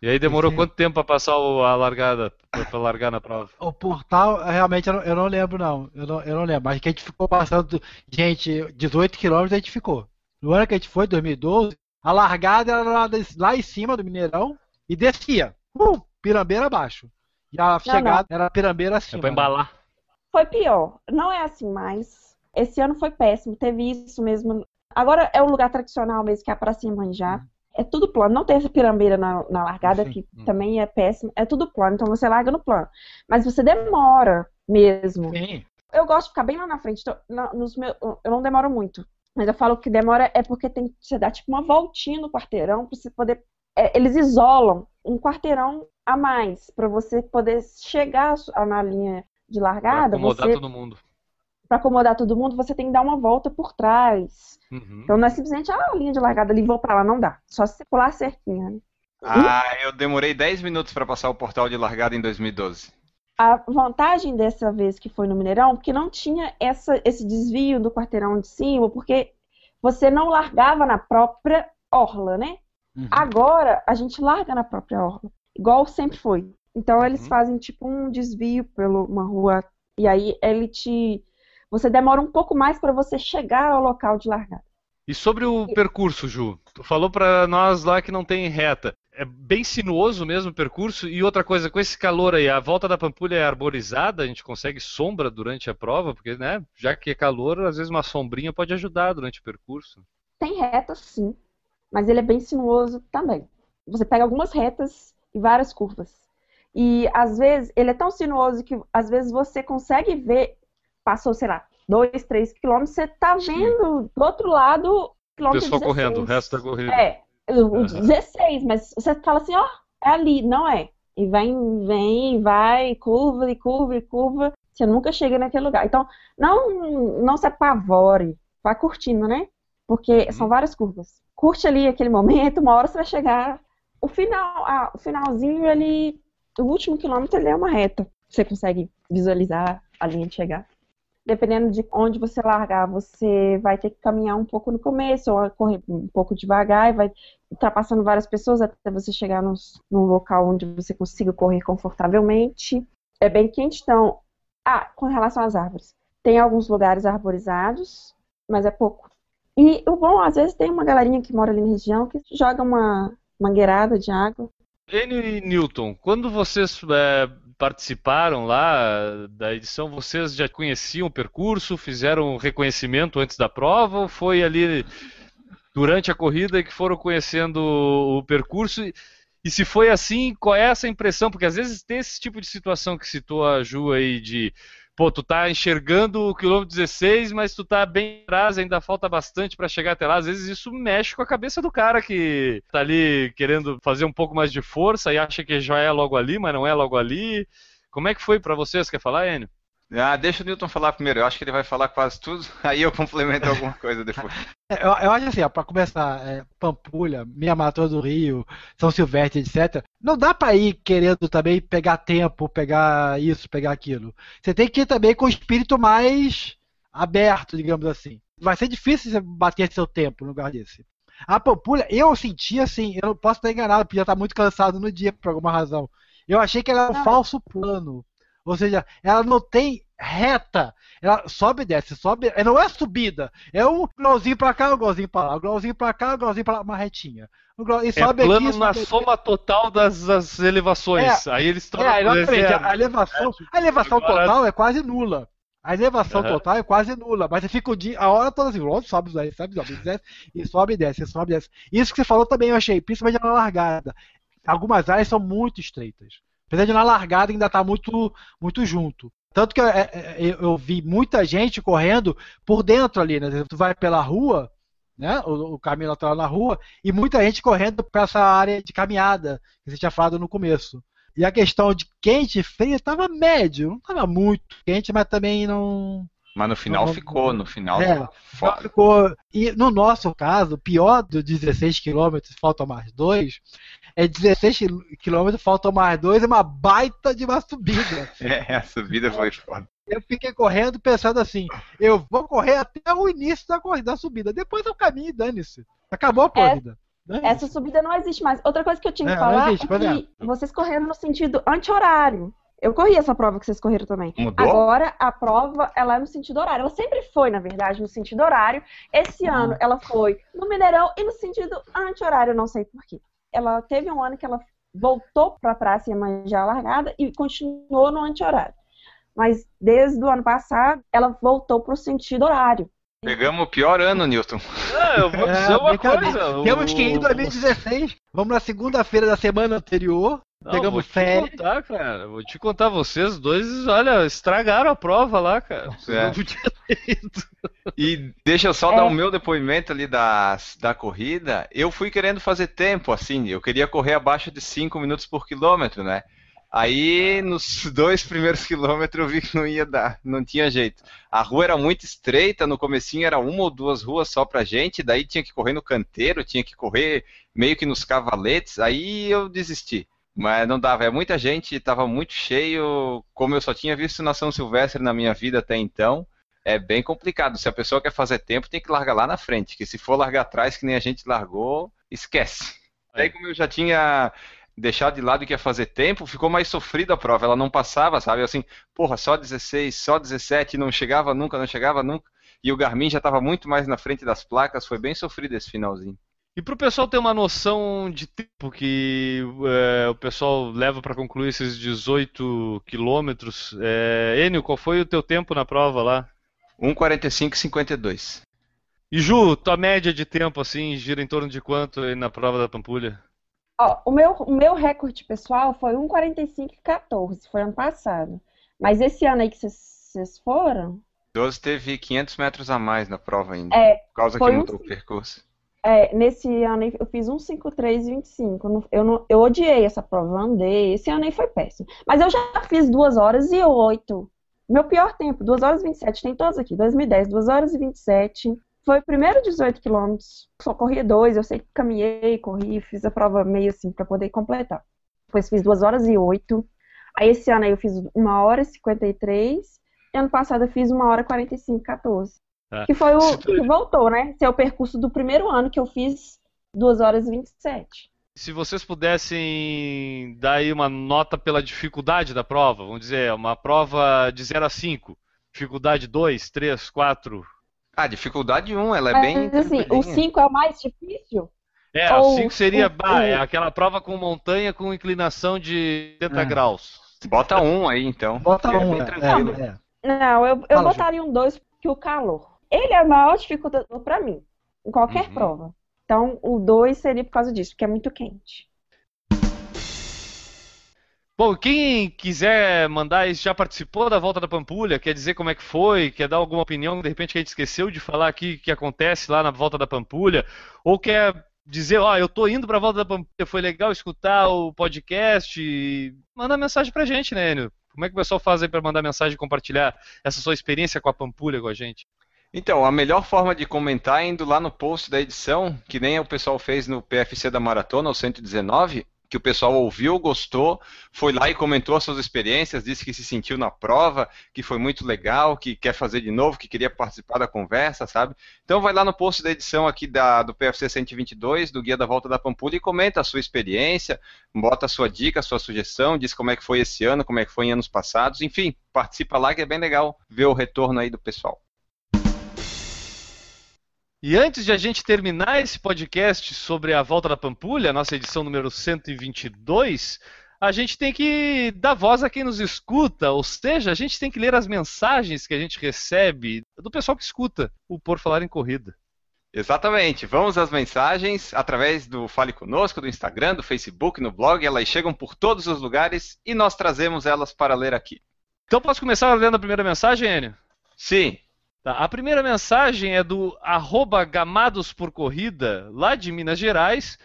E aí demorou Sim. quanto tempo pra passar o- a largada, pra, pra largar na prova? O portal, realmente, eu não, eu não lembro, não. Eu, não. eu não lembro. Mas que a gente ficou passando. Gente, 18 quilômetros a gente ficou. No ano que a gente foi, 2012, a largada era lá, lá em cima do Mineirão e descia. Uh, pirambeira abaixo. E a chegada era pirambeira É acima. pra embalar. Foi pior. Não é assim mais. Esse ano foi péssimo. Teve isso mesmo. Agora é o lugar tradicional mesmo, que é a Pracinha Manjá. É tudo plano. Não tem essa pirambeira na, na largada, Sim. que Hum. também é péssimo. É tudo plano. Então você larga no plano. Mas você demora mesmo. Sim. Eu gosto de ficar bem lá na frente. Então, na- nos meus, eu não demoro muito. Mas eu falo que demora é porque tem que você dar tipo uma voltinha no quarteirão para você poder. é, eles isolam um quarteirão a mais para você poder chegar na linha de Pra largada. acomodar você todo mundo. para acomodar todo mundo, você tem que dar uma volta por trás. Uhum. Então não é simplesmente ah, a linha de largada ali, vou para lá, não dá. Só se você pular a cerquinha. Né? Ah, eu demorei 10 minutos para passar o portal de largada em 2012. A vantagem dessa vez que foi no Mineirão, porque não tinha essa, esse desvio do quarteirão de cima, porque você não largava na própria orla, né? Uhum. Agora a gente larga na própria orla, igual sempre foi. Então eles Uhum. fazem tipo um desvio pela uma rua e aí ele te você demora um pouco mais para você chegar ao local de largada. E sobre o percurso, Ju? Tu falou pra nós lá que não tem reta. É bem sinuoso mesmo o percurso. E outra coisa, com esse calor aí, a volta da Pampulha é arborizada? A gente consegue sombra durante a prova? Porque, né, já que é calor, às vezes uma sombrinha pode ajudar durante o percurso. Tem reta sim, mas ele é bem sinuoso também. Você pega algumas retas e várias curvas. E às vezes ele é tão sinuoso que às vezes você consegue ver, passou, sei lá, dois, três quilômetros, você tá vendo do outro lado O quilômetro pessoal 16. correndo, o resto da corrida. É, Aham. 16, mas você fala assim, ó, é ali, não é. E vem, vem, vai, curva e curva e curva. Você nunca chega naquele lugar. Então, não, não se apavore. Vai curtindo, né? Porque Uhum. são várias curvas. Curte ali aquele momento, uma hora você vai chegar. O final, ah, o finalzinho, ele. O último quilômetro ele é uma reta. Você consegue visualizar a linha de chegar. Dependendo de onde você largar, você vai ter que caminhar um pouco no começo, ou correr um pouco devagar, e vai ultrapassando várias pessoas até você chegar nos- num local onde você consiga correr confortavelmente. É bem quente, então. Ah, com relação às árvores. Tem alguns lugares arborizados, mas é pouco. E o bom, às vezes, tem uma galerinha que mora ali na região que joga uma mangueirada de água. E Newton, quando vocês é, participaram lá da edição, vocês já conheciam o percurso, fizeram reconhecimento antes da prova ou foi ali durante a corrida que foram conhecendo o percurso? E se foi assim, qual é essa impressão? Porque às vezes tem esse tipo de situação que citou a Ju aí de pô, tu tá enxergando o quilômetro 16, mas tu tá bem atrás, ainda falta bastante para chegar até lá. Às vezes isso mexe com a cabeça do cara que tá ali querendo fazer um pouco mais de força e acha que já é logo ali, mas não é logo ali. Como é que foi para vocês? Quer falar, Enio? Ah, deixa o Newton falar primeiro. Eu acho que ele vai falar quase tudo. Aí eu complemento alguma coisa depois. É, Eu, eu acho assim, ó, pra começar, é, Pampulha, Meia Maratona do Rio, São Silvestre, etc. Não dá pra ir querendo também pegar tempo, pegar isso, pegar aquilo. Você tem que ir também com o espírito mais aberto, digamos assim. Vai ser difícil você bater seu tempo no lugar desse. A Pampulha, eu senti assim, eu não posso estar enganado, porque já tá muito cansado no dia, por alguma razão. Eu achei que era um Não. falso plano. Ou seja, ela não tem reta. Ela sobe e desce, sobe. é, Não é subida. É um grauzinho pra cá, um grauzinho pra lá. Um grauzinho pra cá, um grauzinho pra lá. Uma retinha. Um grau... E É sobe plano aqui, na sobe soma total das, das elevações. Aí eles É, trocam exatamente. é, A elevação, a elevação Agora- total é quase nula. A elevação Aham. total é quase nula, mas você fica o dia, a hora toda assim, sobe, sobe, sobe, sobe, sobe, desce, e sobe e desce, sobe e desce. Isso que você falou também eu achei, principalmente na largada. Algumas áreas são muito estreitas. Apesar de na largada ainda estar muito, muito junto. Tanto que é, é, eu, eu vi muita gente correndo por dentro ali, né? Tu vai pela rua, né? O, o caminho lateral na rua, e muita gente correndo para essa área de caminhada que você tinha falado no começo. E a questão de quente e frio estava médio, não estava muito quente, mas também não. Mas no final Não, ficou, no final É, foda. ficou. E no nosso caso, o pior dos 16 quilômetros, faltam mais dois, é 16 quilômetros, faltam mais dois, é uma baita de uma subida. É, a subida foi foda. Eu fiquei correndo pensando assim, eu vou correr até o início da corrida, da subida, depois eu caminho e dane-se. Acabou a corrida. Dane-se. Essa subida não existe mais. Outra coisa que eu tinha que É, falar existe, é é. que vocês correram no sentido anti-horário. Eu corri essa prova que vocês correram também. Mudou? Agora, a prova, ela é no sentido horário. Ela sempre foi, na verdade, no sentido horário. Esse Uhum. ano, ela foi no Mineirão e no sentido anti-horário, não sei porquê. Ela teve um ano que ela voltou para a praça Iemanjá largada e continuou no anti-horário. Mas desde o ano passado, ela voltou para o sentido horário. Pegamos o pior ano, Newton. Ah, eu vou É, dizer uma brincadeira. coisa. Temos que ir em o- 2016. Vamos na segunda-feira da semana anterior. Não, pegamos vou te férias. contar, cara. Vou te contar, vocês dois, olha, estragaram a prova lá, cara. É. Não podia ter ido. E deixa eu só É. dar o meu depoimento ali da, da corrida. Eu fui querendo fazer tempo, assim, eu queria correr abaixo de 5 minutos por quilômetro, né? Aí, nos dois primeiros quilômetros, eu vi que não ia dar, não tinha jeito. A rua era muito estreita, no comecinho era uma ou duas ruas só pra gente, daí tinha que correr no canteiro, tinha que correr meio que nos cavaletes, aí eu desisti. Mas não dava, é muita gente, estava muito cheio, como eu só tinha visto na São Silvestre na minha vida até então, é bem complicado. Se a pessoa quer fazer tempo, tem que largar lá na frente, que se for largar atrás, que nem a gente largou, esquece. É. Aí como eu já tinha deixado de lado que ia fazer tempo, ficou mais sofrida a prova, ela não passava, sabe? Assim, porra, só 16, só 17, não chegava nunca, não chegava nunca. E o Garmin já estava muito mais na frente das placas, foi bem sofrido esse finalzinho. E pro pessoal ter uma noção de tempo que é, o pessoal leva para concluir esses 18 quilômetros, é, Enio, qual foi o teu tempo na prova lá? 1,45,52. E Ju, tua média de tempo assim gira em torno de quanto aí na prova da Pampulha? Ó, o meu, o meu recorde pessoal foi 1,45,14, foi ano passado. Mas esse ano aí que vocês foram, 12 teve 500 metros a mais na prova ainda, É, por causa que foi um mudou o percurso. É, nesse ano eu fiz 1,53,25. Não- Eu, não, eu odiei essa prova, andei. Esse ano aí foi péssimo. Mas eu já fiz 2 horas e 8. Meu pior tempo, 2 horas e 27. Tem todos aqui, 2010, 2 horas e 27. Foi o primeiro 18 quilômetros. Só corria dois, eu sei que caminhei, corri, fiz a prova meio assim para poder completar. Depois fiz 2 horas e 8. Aí esse ano aí eu fiz 1 hora e 53. E ano passado eu fiz 1 hora e 45, 14. Tá. Que foi o tu- que voltou, né? Esse é o percurso do primeiro ano que eu fiz 2 horas e 27. Se vocês pudessem dar aí uma nota pela dificuldade da prova, vamos dizer, uma prova de 0 a 5, dificuldade 2, 3, 4. Ah, dificuldade 1, ela é bem. Mas assim, o tranquilinha. 5 é o mais difícil? É, Ou- o 5 seria ou- bah, é aquela prova com montanha com inclinação de 70 É. graus. Bota um aí então. Bota É um, bem é, tranquilo. é, é. Não, eu, eu Fala, botaria um 2 porque o calor. Ele é o maior dificultador pra mim, em qualquer Uhum. prova. Então, o 2 seria por causa disso, porque é muito quente. Bom, quem quiser mandar, já participou da volta da Pampulha, quer dizer como é que foi, quer dar alguma opinião, de repente que a gente esqueceu de falar aqui que acontece lá na volta da Pampulha, ou quer dizer, ó, eu tô indo pra volta da Pampulha, foi legal escutar o podcast, e manda mensagem pra gente, né, Enio? Como é que o pessoal faz aí pra mandar mensagem e compartilhar essa sua experiência com a Pampulha com a gente? Então, a melhor forma de comentar é indo lá no post da edição, que nem o pessoal fez no PFC da Maratona, o 119, que o pessoal ouviu, gostou, foi lá e comentou as suas experiências, disse que se sentiu na prova, que foi muito legal, que quer fazer de novo, que queria participar da conversa, sabe? Então vai lá no post da edição aqui da, do PFC 122, do Guia da Volta da Pampulha, e comenta a sua experiência, bota a sua dica, a sua sugestão, diz como é que foi esse ano, como é que foi em anos passados, enfim, participa lá que é bem legal ver o retorno aí do pessoal. E antes de a gente terminar esse podcast sobre a volta da Pampulha, nossa edição número 122, a gente tem que dar voz a quem nos escuta, ou seja, a gente tem que ler as mensagens que a gente recebe do pessoal que escuta o Por Falar em Corrida. Exatamente. Vamos às mensagens através do Fale Conosco, do Instagram, do Facebook, no blog. Elas chegam por todos os lugares e nós trazemos elas para ler aqui. Então posso começar lendo a primeira mensagem, Enio? Sim. Tá, a primeira mensagem é do arroba Gamados por Corrida, lá de Minas Gerais,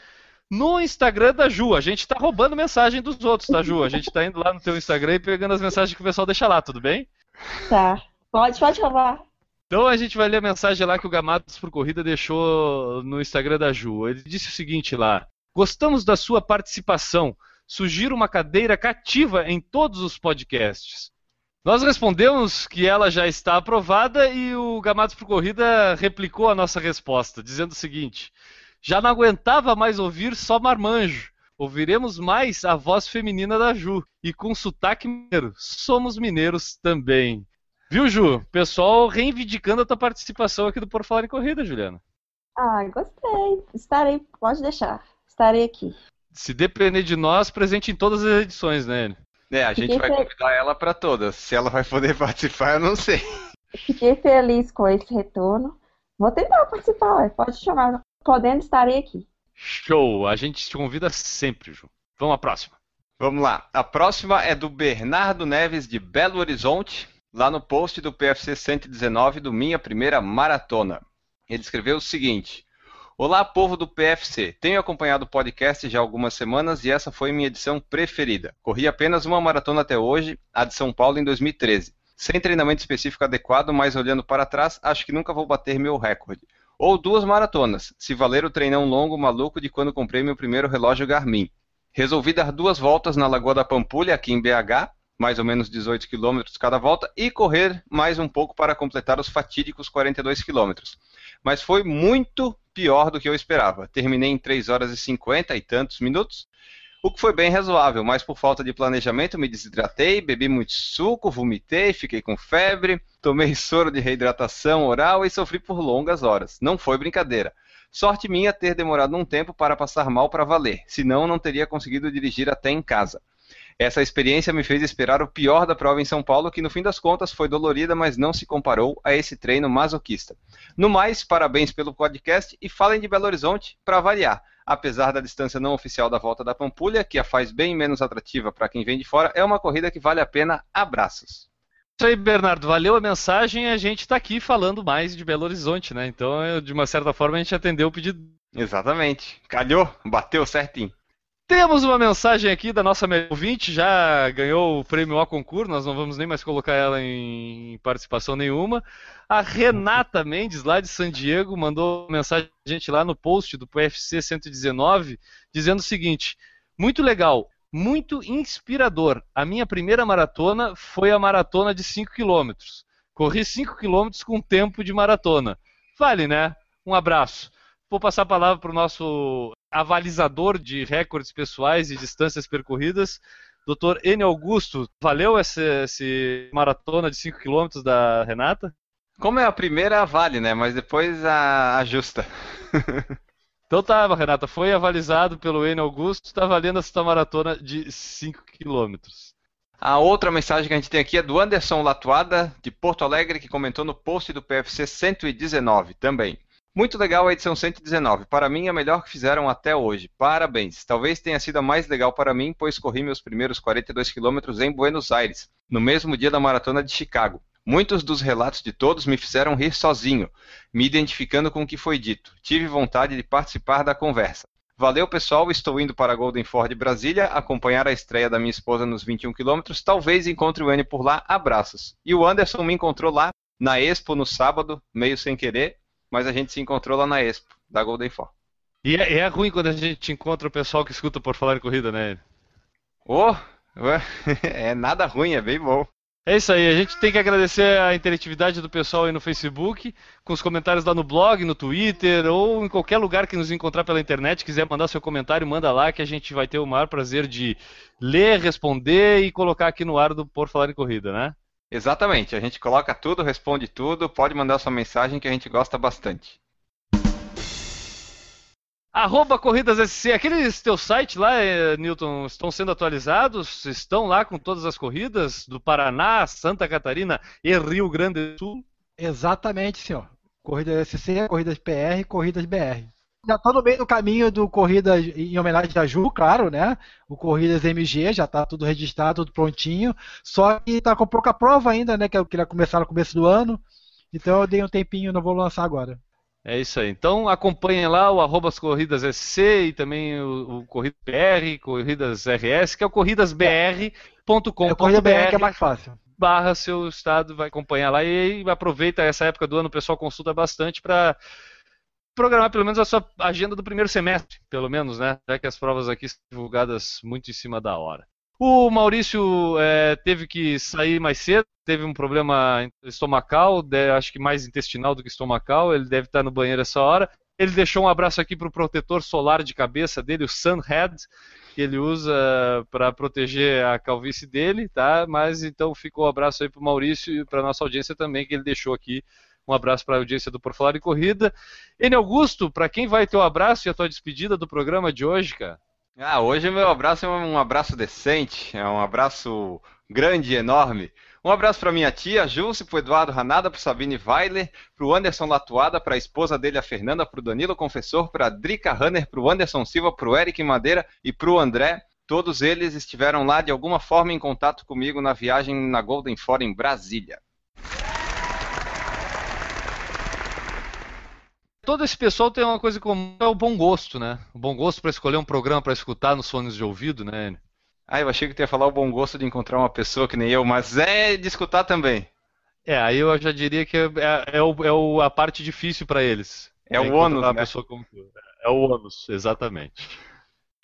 no Instagram da Ju. A gente está roubando mensagem dos outros, tá, Ju? A gente está indo lá no teu Instagram e pegando as mensagens que o pessoal deixa lá, tudo bem? Tá. Pode, pode roubar. Então a gente vai ler a mensagem lá que o Gamados por Corrida deixou no Instagram da Ju. Ele disse o seguinte lá: Gostamos da sua participação. Sugiro uma cadeira cativa em todos os podcasts. Nós respondemos que ela já está aprovada e o Gamados por Corrida replicou a nossa resposta, dizendo o seguinte: Já não aguentava mais ouvir só marmanjo. Ouviremos mais a voz feminina da Ju e com sotaque mineiro. Somos mineiros também. Viu, Ju? Pessoal reivindicando a tua participação aqui do Por Falar em Corrida, Juliana. Ah, gostei. Estarei, pode deixar. Estarei aqui. Se depender de nós, presente em todas as edições, né? É, a gente Fiquei vai convidar ela para todas. Se ela vai poder participar, eu não sei. Fiquei feliz com esse retorno. Vou tentar participar, pode chamar. Podendo, estarei aqui. Show! A gente te convida sempre, Ju. Vamos à próxima. Vamos lá. A próxima é do Bernardo Neves de Belo Horizonte, lá no post do PFC 119 do Minha Primeira Maratona. Ele escreveu o seguinte: Olá, povo do PFC. Tenho acompanhado o podcast já há algumas semanas e essa foi minha edição preferida. Corri apenas uma maratona até hoje, a de São Paulo em 2013. Sem treinamento específico adequado, mas olhando para trás, acho que nunca vou bater meu recorde. Ou duas maratonas, se valer o treinão longo maluco de quando comprei meu primeiro relógio Garmin. Resolvi dar duas voltas na Lagoa da Pampulha, aqui em BH, mais ou menos 18 quilômetros cada volta, e correr mais um pouco para completar os fatídicos 42 quilômetros. Mas foi muito pior do que eu esperava. Terminei em 3 horas e 50 e tantos minutos, o que foi bem razoável, mas por falta de planejamento me desidratei, bebi muito suco, vomitei, fiquei com febre, tomei soro de reidratação oral e sofri por longas horas. Não foi brincadeira. Sorte minha ter demorado um tempo para passar mal para valer, senão não teria conseguido dirigir até em casa. Essa experiência me fez esperar o pior da prova em São Paulo, que no fim das contas foi dolorida, mas não se comparou a esse treino masoquista. No mais, parabéns pelo podcast e falem de Belo Horizonte para variar. Apesar da distância não oficial da volta da Pampulha, que a faz bem menos atrativa para quem vem de fora, é uma corrida que vale a pena. Abraços. Isso aí, Bernardo. Valeu a mensagem. A gente está aqui falando mais de Belo Horizonte, né? Então, de uma certa forma, a gente atendeu o pedido. Exatamente. Calhou, bateu certinho. Temos uma mensagem aqui da nossa ouvinte, já ganhou o prêmio ao concurso, nós não vamos nem mais colocar ela em participação nenhuma. A Renata Mendes, lá de San Diego, mandou mensagem a gente lá no post do PFC 119, dizendo o seguinte: Muito legal, muito inspirador. A minha primeira maratona foi a maratona de 5 km. Corri 5 km com tempo de maratona. Vale, né? Um abraço. Vou passar a palavra para o nosso avalizador de recordes pessoais e distâncias percorridas, Dr. N. Augusto. Valeu essa, essa maratona de 5 km da Renata? Como é a primeira, vale, né? Mas depois a ajusta. Então tá, Renata, foi avalizado pelo N. Augusto, está valendo essa maratona de 5 km. A outra mensagem que a gente tem aqui é do Anderson Latuada, de Porto Alegre, que comentou no post do PFC 119 também. Muito legal a edição 119. Para mim, a melhor que fizeram até hoje. Parabéns. Talvez tenha sido a mais legal para mim, pois corri meus primeiros 42 quilômetros em Buenos Aires, no mesmo dia da maratona de Chicago. Muitos dos relatos de todos me fizeram rir sozinho, me identificando com o que foi dito. Tive vontade de participar da conversa. Valeu, pessoal. Estou indo para Golden Ford Brasília acompanhar a estreia da minha esposa nos 21 quilômetros. Talvez encontre o N por lá. Abraços. E o Anderson me encontrou lá na Expo no sábado, meio sem querer, mas a gente se encontrou lá na Expo da Golden Ford. E é, é ruim quando a gente encontra o pessoal que escuta por falar em corrida, né? Oh, é nada ruim, é bem bom. É isso aí, a gente tem que agradecer a interatividade do pessoal aí no Facebook, com os comentários lá no blog, no Twitter ou em qualquer lugar que nos encontrar pela internet. Quiser mandar seu comentário, manda lá que a gente vai ter o maior prazer de ler, responder e colocar aqui no ar do Por Falar em Corrida, né? Exatamente, a gente coloca tudo, responde tudo, pode mandar sua mensagem que a gente gosta bastante. Arroba Corridas SC, aqueles teu site lá, eh, Newton, estão sendo atualizados? Estão lá com todas as corridas do Paraná, Santa Catarina e Rio Grande do Sul? Exatamente, senhor. Corridas SC, Corridas PR, Corridas BR. Já estou no meio do caminho do Corridas em homenagem a Ju, claro, né? O Corridas MG, já está tudo registrado, tudo prontinho. Só que está com pouca prova ainda, né? Que eu queria começar no começo do ano. Então eu dei um tempinho, não vou lançar agora. É isso aí. Então acompanhem lá o arroba corridas SC e também o, o Corridas BR, Corridas RS, que é o corridasbr.com.br. É Corrida BR que é mais fácil. Barra seu estado, vai acompanhar lá e, e aproveita essa época do ano, o pessoal consulta bastante para programar pelo menos a sua agenda do primeiro semestre, pelo menos, né? Já que as provas aqui são divulgadas muito em cima da hora. O Maurício é, teve que sair mais cedo, teve um problema estomacal, de, acho que mais intestinal do que estomacal, ele deve estar no banheiro essa hora. Ele deixou um abraço aqui para o protetor solar de cabeça dele, o Sunhead, que ele usa para proteger a calvície dele, tá? Mas então ficou um abraço aí para o Maurício e para nossa audiência também, que ele deixou aqui um abraço para a audiência do Por Falar em Corrida. Ene Augusto, para quem vai ter o abraço e a tua despedida do programa de hoje, cara? Ah, hoje meu abraço é um abraço decente, é um abraço grande enorme. Um abraço para minha tia Júlce, para Eduardo Ranada, para Sabine Weiler, para o Anderson Latuada, para a esposa dele, a Fernanda, para o Danilo Confessor, para a Drica Runner, para o Anderson Silva, para o Eric Madeira e para o André. Todos eles estiveram lá de alguma forma em contato comigo na viagem na Golden Forum em Brasília. Todo esse pessoal tem uma coisa comum, é o bom gosto, né? O bom gosto para escolher um programa para escutar nos fones de ouvido, né? Ah, eu achei que tu ia falar o bom gosto de encontrar uma pessoa que nem eu, mas é de escutar também. É, aí eu já diria que é, é, é, o, é o, a parte difícil para eles. É, o ônus, né? pessoa como tu. É o ônus, exatamente.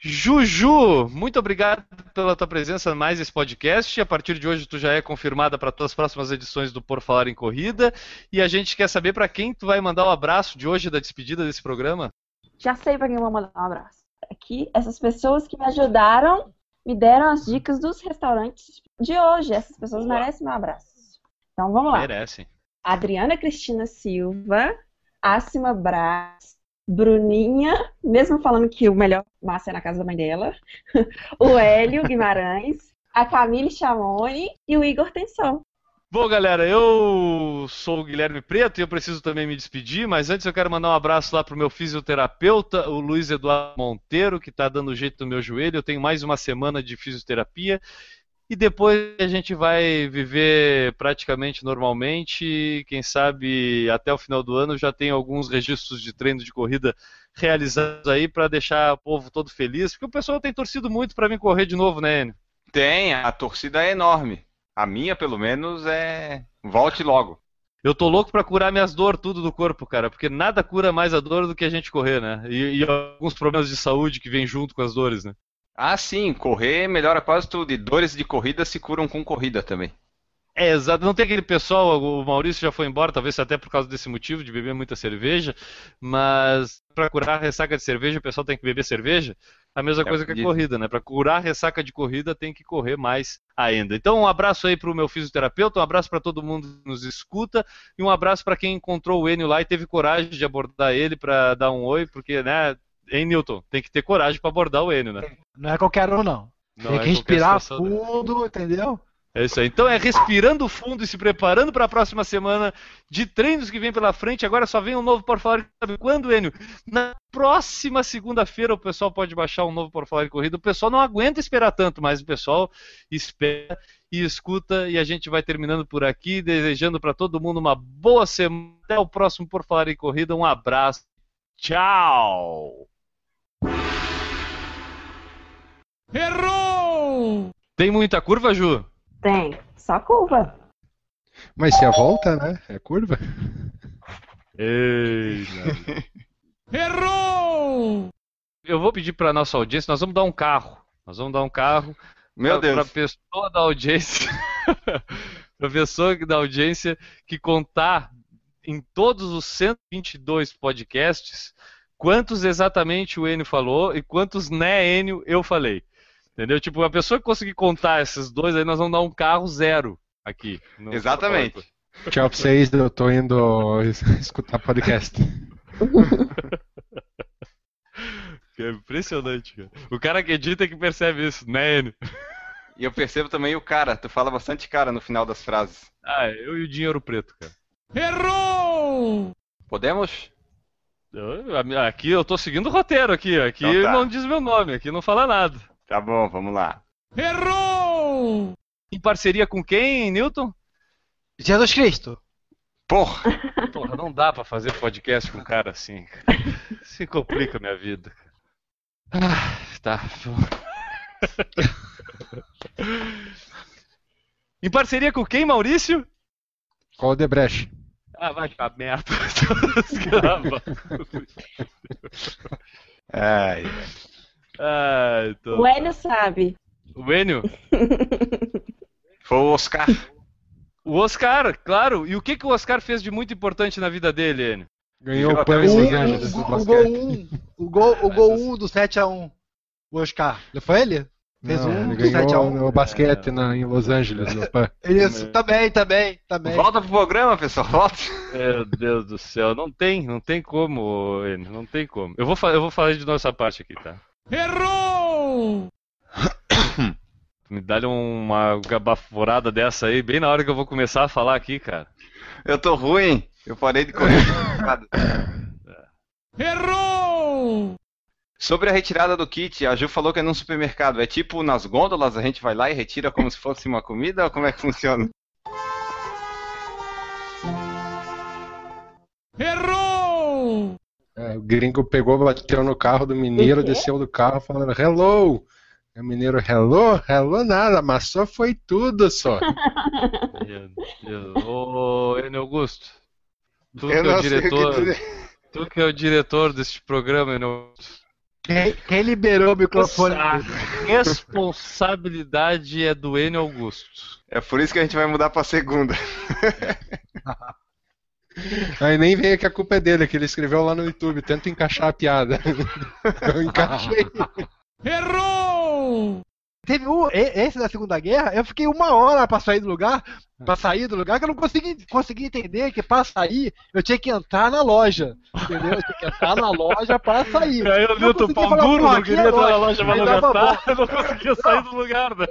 Juju, muito obrigado pela tua presença mais esse podcast. A partir de hoje tu já é confirmada para todas as próximas edições do Por Falar em Corrida. E a gente quer saber para quem tu vai mandar o um abraço de hoje da despedida desse programa. Já sei para quem eu vou mandar um abraço. Aqui, essas pessoas que me ajudaram, me deram as dicas dos restaurantes de hoje. Essas pessoas merecem meu abraço. Então vamos lá. Merecem. Adriana Cristina Silva, Acima Braz, Bruninha, mesmo falando que o melhor massa é na casa da mãe dela, o Hélio Guimarães, a Camille Chamoni e o Igor Tensão. Bom, galera, eu sou o Guilherme Preto e eu preciso também me despedir, mas antes eu quero mandar um abraço lá pro meu fisioterapeuta, o Luiz Eduardo Monteiro, que está dando jeito no meu joelho. Eu tenho mais uma semana de fisioterapia e depois a gente vai viver praticamente normalmente. Quem sabe até o final do ano já tem alguns registros de treino de corrida realizados aí para deixar o povo todo feliz, porque o pessoal tem torcido muito para mim correr de novo, né, Enio? Tem, a torcida é enorme. A minha, pelo menos, é volte logo. Eu tô louco para curar minhas dores tudo do corpo, cara, porque nada cura mais a dor do que a gente correr, né? E, e alguns problemas de saúde que vêm junto com as dores, né? Ah, sim, correr melhora quase tudo. E dores de corrida se curam com corrida também. É, exato. Não tem aquele pessoal, o Maurício já foi embora, talvez até por causa desse motivo, de beber muita cerveja, mas para curar a ressaca de cerveja, o pessoal tem que beber cerveja. A mesma é coisa que a corrida, né? Para curar a ressaca de corrida, tem que correr mais ainda. Então, um abraço aí para o meu fisioterapeuta, um abraço para todo mundo que nos escuta e um abraço para quem encontrou o Enio lá e teve coragem de abordar ele para dar um oi, porque, né, Hein, Newton? Tem que ter coragem para abordar o Enio, né? Não é qualquer um, não. não Tem é que respirar fundo, entendeu? É isso aí. Então é respirando fundo e se preparando para a próxima semana de treinos que vem pela frente. Agora só vem um novo Por Falar sabe quando, Enio? Na próxima segunda-feira o pessoal pode baixar um novo Por Falar em Corrida. O pessoal não aguenta esperar tanto, mas o pessoal espera e escuta. E a gente vai terminando por aqui, desejando para todo mundo uma boa semana. Até o próximo Por Falar em Corrida. Um abraço. Tchau! Errou! Tem muita curva, Ju? Tem, só curva. Mas se a volta, né? É curva? Ei, Errou! Eu vou pedir para nossa audiência, nós vamos dar um carro. Nós vamos dar um carro. Meu pra, Deus. Para pessoa da audiência, para pessoa da audiência que contar em todos os 122 podcasts quantos exatamente o Enio falou e quantos né Enio eu falei. Entendeu? Tipo, a pessoa que conseguir contar esses dois, aí nós vamos dar um carro zero aqui. Exatamente. Tchau pra vocês, eu tô indo escutar podcast. cara. Impressionante, cara. O cara que edita é que percebe isso, né, Enio? E eu percebo também o cara, tu fala bastante cara no final das frases. Ah, eu e o Dinheiro Preto, cara. Podemos? Eu- a- aqui eu tô seguindo o roteiro aqui. Aqui Então tá. não diz meu nome, aqui não fala nada. Tá bom, vamos lá. Em parceria com quem, Newton? Jesus Cristo. Porra! Porra, não dá pra fazer podcast com um cara assim. Se complica a minha vida. cara. Ah, tá. em parceria com quem, Maurício? Qual o Debreche? Ah, vai pra merda. Ai, Ah, então... O Enio sabe. O Enio? foi o Oscar. O Oscar, claro. E o que, que o Oscar fez de muito importante na vida dele, Enio? Ganhou o pão até em o Los Angeles o, do o basquete. gol 1. O gol, o gol 1 do 7x1. O Oscar. Não foi ele? Fez Não, um ele do 7 a 1. ganhou o basquete na, em Los Angeles, no. Isso, também, também, também. Volta pro programa, pessoal, volta. Meu Deus do céu, não tem, não tem como, Enio, não tem como. Eu vou, eu vou falar de nossa parte aqui, tá? Errou! Me dá uma gabaforada dessa aí, bem na hora que eu vou começar a falar aqui, cara. Eu tô ruim, eu parei de correr. Sobre a retirada do kit, a Ju falou que é num supermercado. É tipo nas gôndolas, a gente vai lá e retira como se fosse uma comida ou como é que funciona? É, o gringo pegou, bateu no carro do mineiro, desceu do carro falando hello. Aí O mineiro, hello? Hello nada, amassou foi tudo só. Meu Deus. Ô, Enio Augusto, tu que é o que diretor, dizer. tu que é o diretor deste programa, Enio Augusto. Quem, quem liberou o microfone? A responsabilidade é do Enio Augusto. É por isso que a gente vai mudar pra segunda. Aí nem veio que a culpa é dele, que ele escreveu lá no YouTube, tenta encaixar a piada. Eu encaixei. Teve um, esse da Segunda Guerra, eu fiquei uma hora pra sair do lugar, pra sair do lugar, que eu não consegui, consegui entender que pra sair eu tinha que entrar na loja. Entendeu? Eu tinha que entrar na loja pra sair. Aí o Eu consegui Pão falar, Duro "Pô, não queria é entrar na loja." pra não gastar, não conseguia sair do lugar, né?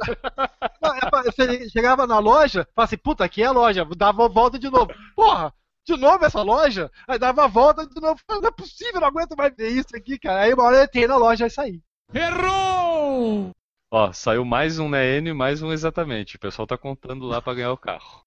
Não, é pra- Você chegava na loja, falava assim, puta, aqui é a loja, dava a volta de novo. Porra, de novo essa loja? Aí dava a volta de novo. Não é possível, não aguento mais ver isso aqui, cara. Aí uma hora eu entrei na loja e saí. Ó, saiu mais um né, e mais um exatamente. O pessoal tá contando lá pra ganhar o carro.